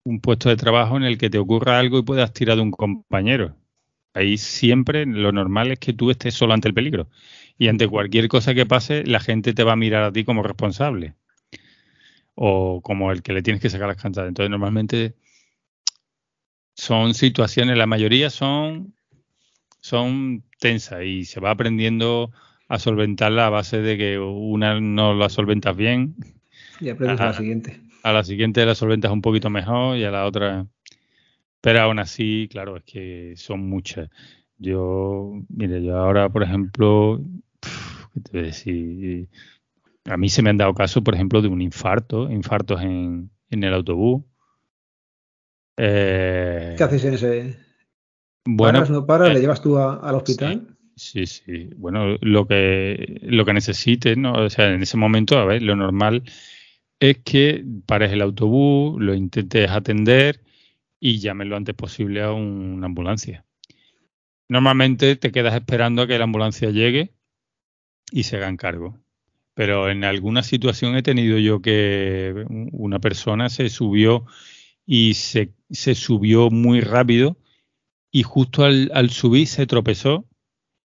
un puesto de trabajo en el que te ocurra algo y puedas tirar de un compañero Ahí siempre lo normal es que tú estés solo ante el peligro. Y ante cualquier cosa que pase, la gente te va a mirar a ti como responsable. O como el que le tienes que sacar las cantadas. Entonces, normalmente son situaciones, la mayoría son, son tensas y se va aprendiendo a solventarla a base de que una no la solventas bien. Y aprendes a, la siguiente. A la siguiente la solventas un poquito mejor y a la otra pero aún así, claro, es que son muchas. Yo, mire, yo ahora, por ejemplo, ¿qué te voy a decir? A mí se me han dado casos, por ejemplo, de un infarto, infartos en, en el autobús. Eh, ¿Qué haces en ese? Bueno, ¿Paras, no paras? ¿Le eh, llevas tú al hospital? Sí, sí, Bueno, lo que, lo que necesites, ¿no? O sea, en ese momento, a ver, lo normal es que pares el autobús, lo intentes atender y llamen lo antes posible a una ambulancia. Normalmente te quedas esperando a que la ambulancia llegue y se hagan cargo. Pero en alguna situación he tenido yo que una persona se subió y se, subió muy rápido y justo al, subir se tropezó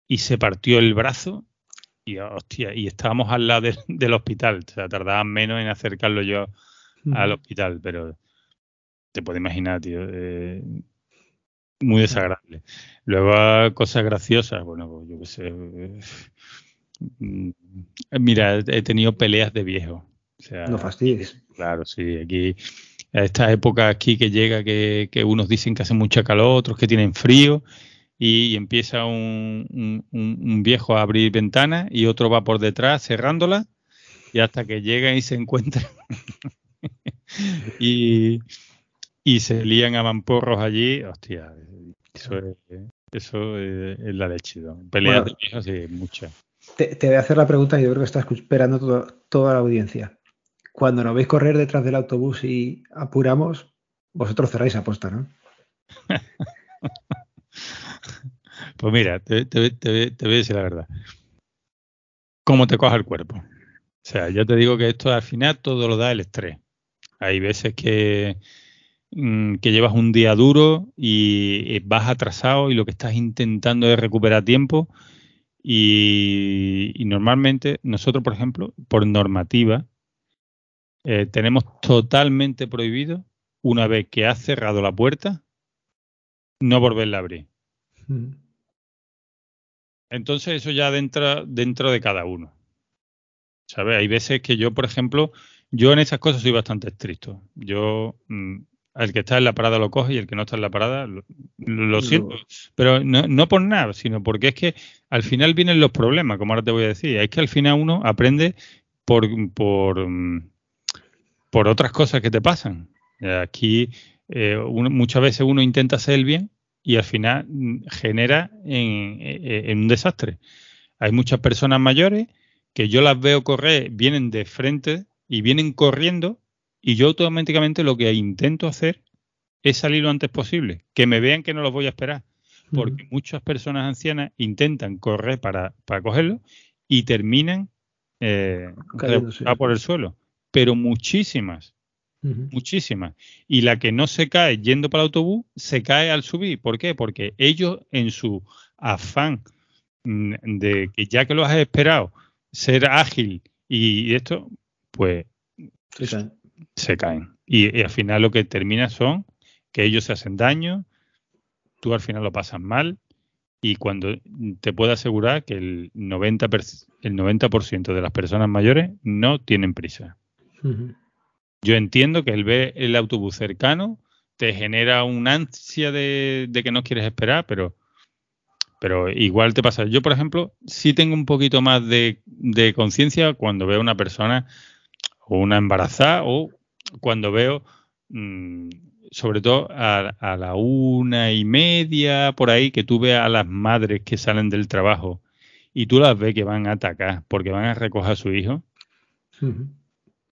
y se partió el brazo y hostia, y estábamos al lado del hospital. O sea, tardaban menos en acercarlo yo al hospital, pero te puedes imaginar, tío. Eh, muy desagradable. Luego, cosas graciosas, bueno, pues yo qué sé. Eh, mira, he tenido peleas de viejo. no fastidies. Claro, sí. Aquí, a esta época aquí que llega, que, unos dicen que hace mucha calor, otros que tienen frío, y, empieza un, un, viejo a abrir ventanas y otro va por detrás cerrándola, y hasta que llega y se encuentra. y, y se lían a mamporros allí, hostia, eso es, eso es, la leche. Peleas de hijos sí, muchas. Te, voy a hacer la pregunta y yo creo que está esperando toda la audiencia. Cuando nos veis correr detrás del autobús y apuramos, vosotros cerráis aposta, ¿no? pues mira, te, te, voy a decir la verdad. ¿Cómo te coja el cuerpo? O sea, yo te digo que esto al final todo lo da el estrés. Hay veces que Mm, que llevas un día duro y eh, vas atrasado y lo que estás intentando es recuperar tiempo. Y, normalmente nosotros, por ejemplo, por normativa, eh, tenemos totalmente prohibido, una vez que has cerrado la puerta, no volverla a abrir. Mm. Entonces eso ya dentro, dentro de cada uno. ¿Sabes? Hay veces que yo, por ejemplo, yo en esas cosas soy bastante estricto. Yo mm, el que está en la parada lo coge y el que no está en la parada lo, siento. Pero no, no, por nada, sino porque es que al final vienen los problemas, como ahora te voy a decir. Es que al final uno aprende por, por, por otras cosas que te pasan. Aquí eh, muchas veces uno intenta hacer el bien y al final mm, genera en, un desastre. Hay muchas personas mayores que yo las veo correr, vienen de frente y vienen corriendo y yo automáticamente lo que intento hacer es salir lo antes posible, que me vean que no los voy a esperar, porque muchas personas ancianas intentan correr para, para cogerlo y terminan eh, por el suelo, pero muchísimas, muchísimas. Y la que no se cae yendo para el autobús, se cae al subir. ¿Por qué? Porque ellos en su afán mm, de que ya que lo has esperado, ser ágil y esto, pues se caen. Y, y, al final lo que termina son que ellos se hacen daño, tú al final lo pasas mal y cuando te puedo asegurar que el 90%, el 90 de las personas mayores no tienen prisa. Yo entiendo que el ver el autobús cercano te genera una ansia de, que no quieres esperar, pero, pero igual te pasa. Yo, por ejemplo, sí tengo un poquito más de, conciencia cuando veo una persona o una embarazada o cuando veo mm, sobre todo a, la una y media, por ahí, que tú veas a las madres que salen del trabajo y tú las ves que van a atacar porque van a recoger a su hijo.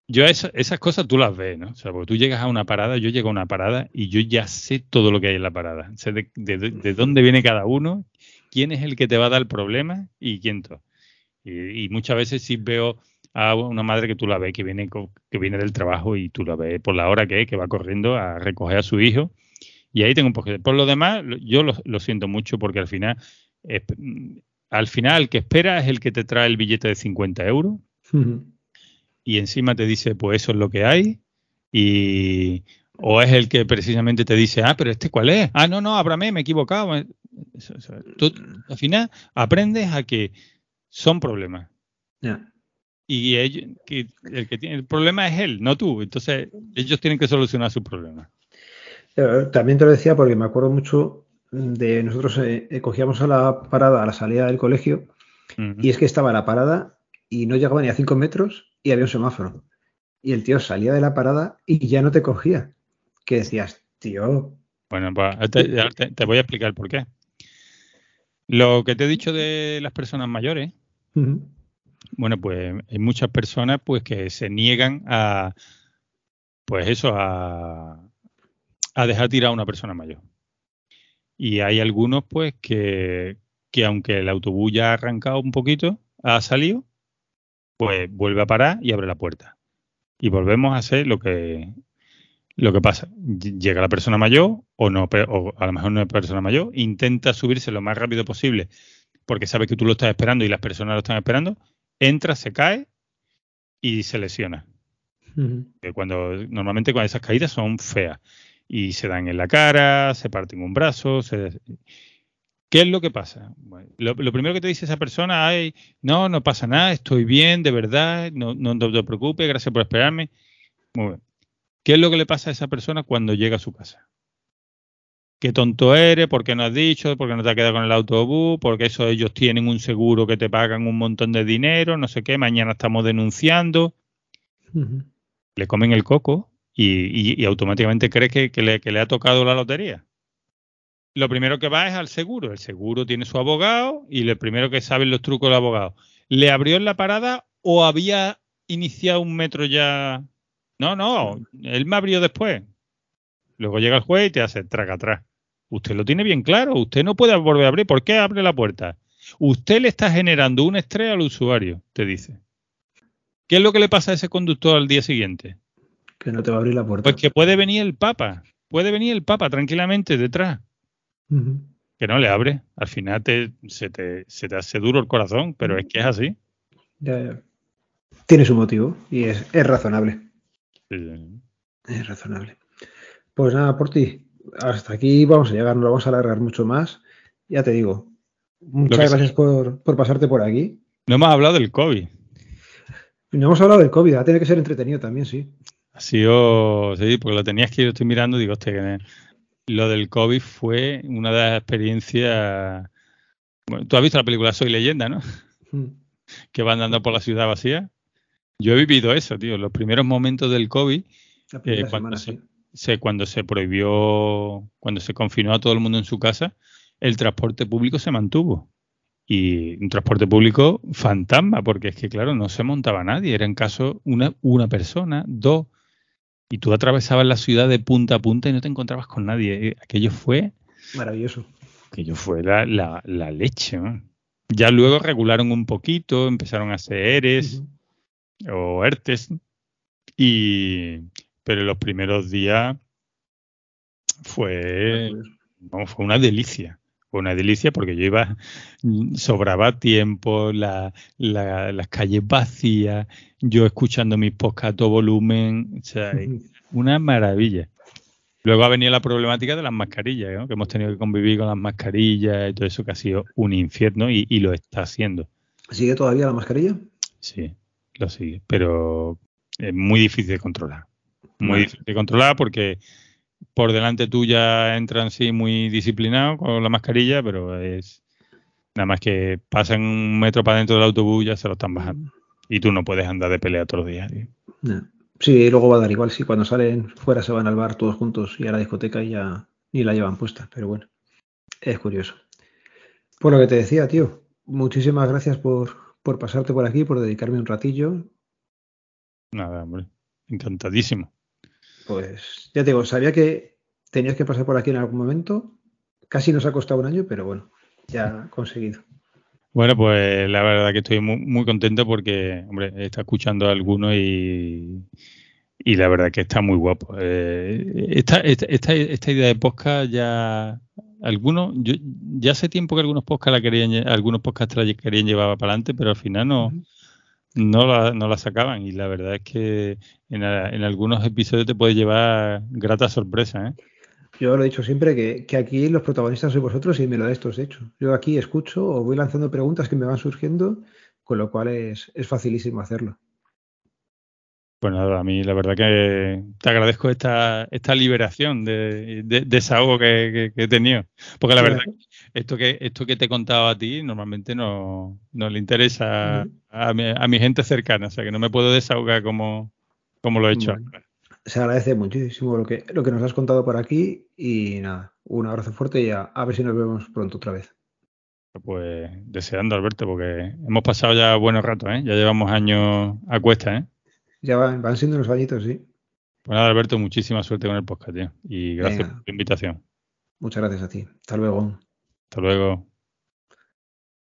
Yo esas cosas tú las ves, ¿no? O sea, porque tú llegas a una parada, yo llego a una parada y yo ya sé todo lo que hay en la parada. Sé de, dónde viene cada uno, quién es el que te va a dar el problema y quién todo. Y, y muchas veces sí veo a una madre que tú la ves que viene, que viene del trabajo y tú la ves por la hora que es, que va corriendo a recoger a su hijo. Y ahí tengo un poco. Por lo demás, yo lo, siento mucho porque al final, al final el que espera es el que te trae el billete de 50 euros y encima te dice, pues eso es lo que hay. Y, o es el que precisamente te dice, ah, pero este cuál es. Ah, no, no, ábrame, me he equivocado. Tú, al final aprendes a que son problemas y ellos, el que tiene el problema es él, no tú. Entonces, ellos tienen que solucionar su problema. También te lo decía porque me acuerdo mucho de nosotros eh, eh, cogíamos a la parada a la salida del colegio y es que estaba la parada y no llegaba ni a cinco metros y había un semáforo. Y el tío salía de la parada y ya no te cogía. Que decías, tío. Bueno, pues te, voy a explicar por qué. Lo que te he dicho de las personas mayores, bueno, pues hay muchas personas pues que se niegan a, pues eso, a, dejar tirar a una persona mayor. Y hay algunos pues que, que aunque el autobús ya ha arrancado un poquito, ha salido, pues vuelve a parar y abre la puerta. Y volvemos a hacer lo que, lo que pasa. Llega la persona mayor o no, o a lo mejor no es persona mayor, intenta subirse lo más rápido posible porque sabe que tú lo estás esperando y las personas lo están esperando entra, se cae y se lesiona. cuando Normalmente con esas caídas son feas y se dan en la cara, se parten un brazo. ¿Qué es lo que pasa? lo, primero que te dice esa persona es, no, no pasa nada, estoy bien, de verdad, no, no, no te preocupes, gracias por esperarme. Muy bien. ¿Qué es lo que le pasa a esa persona cuando llega a su casa? Qué tonto eres, por qué no has dicho, por qué no te has quedado con el autobús, porque eso ellos tienen un seguro que te pagan un montón de dinero, no sé qué, mañana estamos denunciando. Le comen el coco y, automáticamente cree que, le, ha tocado la lotería. Lo primero que va es al seguro. El seguro tiene su abogado y lo primero que saben los trucos del abogado. ¿Le abrió en la parada o había iniciado un metro ya? No, no, él me abrió después. Luego llega el juez y te hace traga atrás. Usted lo tiene bien claro, usted no puede volver a abrir. ¿Por qué abre la puerta? Usted le está generando un estrés al usuario, te dice. ¿Qué es lo que le pasa a ese conductor al día siguiente? Que no te va a abrir la puerta. Pues que puede venir el Papa, puede venir el Papa tranquilamente detrás. Que no le abre. Al final se, te, hace duro el corazón, pero es que es así. Tiene su motivo y es, razonable. Es razonable. Pues nada, por ti hasta aquí vamos a llegar, no lo vamos a alargar mucho más. Ya te digo, muchas gracias por, pasarte por aquí. No hemos hablado del COVID. No hemos hablado del COVID, va a tener que ser entretenido también, sí. Ha sido, sí, porque lo tenías que ir, estoy mirando, digo, hostia, lo del COVID fue una de las experiencias. Bueno, tú has visto la película Soy Leyenda, ¿no? Hmm. Que van andando por la ciudad vacía. Yo he vivido eso, tío, los primeros momentos del COVID. La primera semana, sí se, cuando se prohibió, cuando se confinó a todo el mundo en su casa, el transporte público se mantuvo. Y un transporte público fantasma, porque es que, claro, no se montaba nadie. Era en caso una, una persona, dos. Y tú atravesabas la ciudad de punta a punta y no te encontrabas con nadie. Eh, aquello fue. Maravilloso. Aquello fue la, la, la leche. Ya luego regularon un poquito, empezaron a hacer ERES o ERTES. Y, pero los primeros días fue, fue una delicia. Fue una delicia porque yo iba, sobraba tiempo, la, las calles vacías, yo escuchando mis podcasts a todo volumen, o sea, una maravilla. Luego ha venido la problemática de las mascarillas, que hemos tenido que convivir con las mascarillas y todo eso que ha sido un infierno y, y lo está haciendo. ¿Sigue todavía la mascarilla? Sí, lo sigue, pero es muy difícil de controlar. Muy difícil de controlar porque por delante tuya entran sí muy disciplinados con la mascarilla, pero es nada más que pasan un metro para dentro del autobús ya se lo están bajando. Y tú no puedes andar de pelea todos los días. Sí, luego va a dar igual. Sí, cuando salen fuera se van al bar todos juntos y a la discoteca y ya ni la llevan puesta. Pero bueno, es curioso. Por lo que te decía, tío, muchísimas gracias por, por pasarte por aquí, por dedicarme un ratillo. Nada, hombre, encantadísimo. Pues ya te digo, sabía que tenías que pasar por aquí en algún momento. Casi nos ha costado un año, pero bueno, ya conseguido. Bueno, pues la verdad que estoy muy, contento porque, hombre, está escuchando a algunos y, y la verdad que está muy guapo. Eh, esta, esta, esta, idea de podcast ya algunos, yo, ya hace tiempo que algunos podcasts la querían, algunos podcasts la querían llevar para adelante, pero al final no, no la, no la sacaban y la verdad es que en, en algunos episodios te puede llevar grata sorpresa. ¿eh? Yo lo he dicho siempre que, que, aquí los protagonistas sois vosotros y me lo da estos hecho. Yo aquí escucho o voy lanzando preguntas que me van surgiendo, con lo cual es, es facilísimo hacerlo. Pues nada, a mí la verdad que te agradezco esta, esta liberación de, de, desahogo que, que, he tenido. Porque la verdad, esto que, esto que te he contado a ti normalmente no, no le interesa a, mi, a mi gente cercana. O sea que no me puedo desahogar como, como lo he hecho. Se agradece muchísimo lo que, lo que nos has contado por aquí y nada, un abrazo fuerte y a, a ver si nos vemos pronto otra vez. Pues deseando, Alberto, porque hemos pasado ya buenos ratos, ¿eh? Ya llevamos años a cuesta, ¿eh? Ya van, van siendo unos añitos, sí. Nada, Alberto, muchísima suerte con el podcast. Y gracias por la invitación. Muchas gracias a ti. Hasta luego. Hasta luego.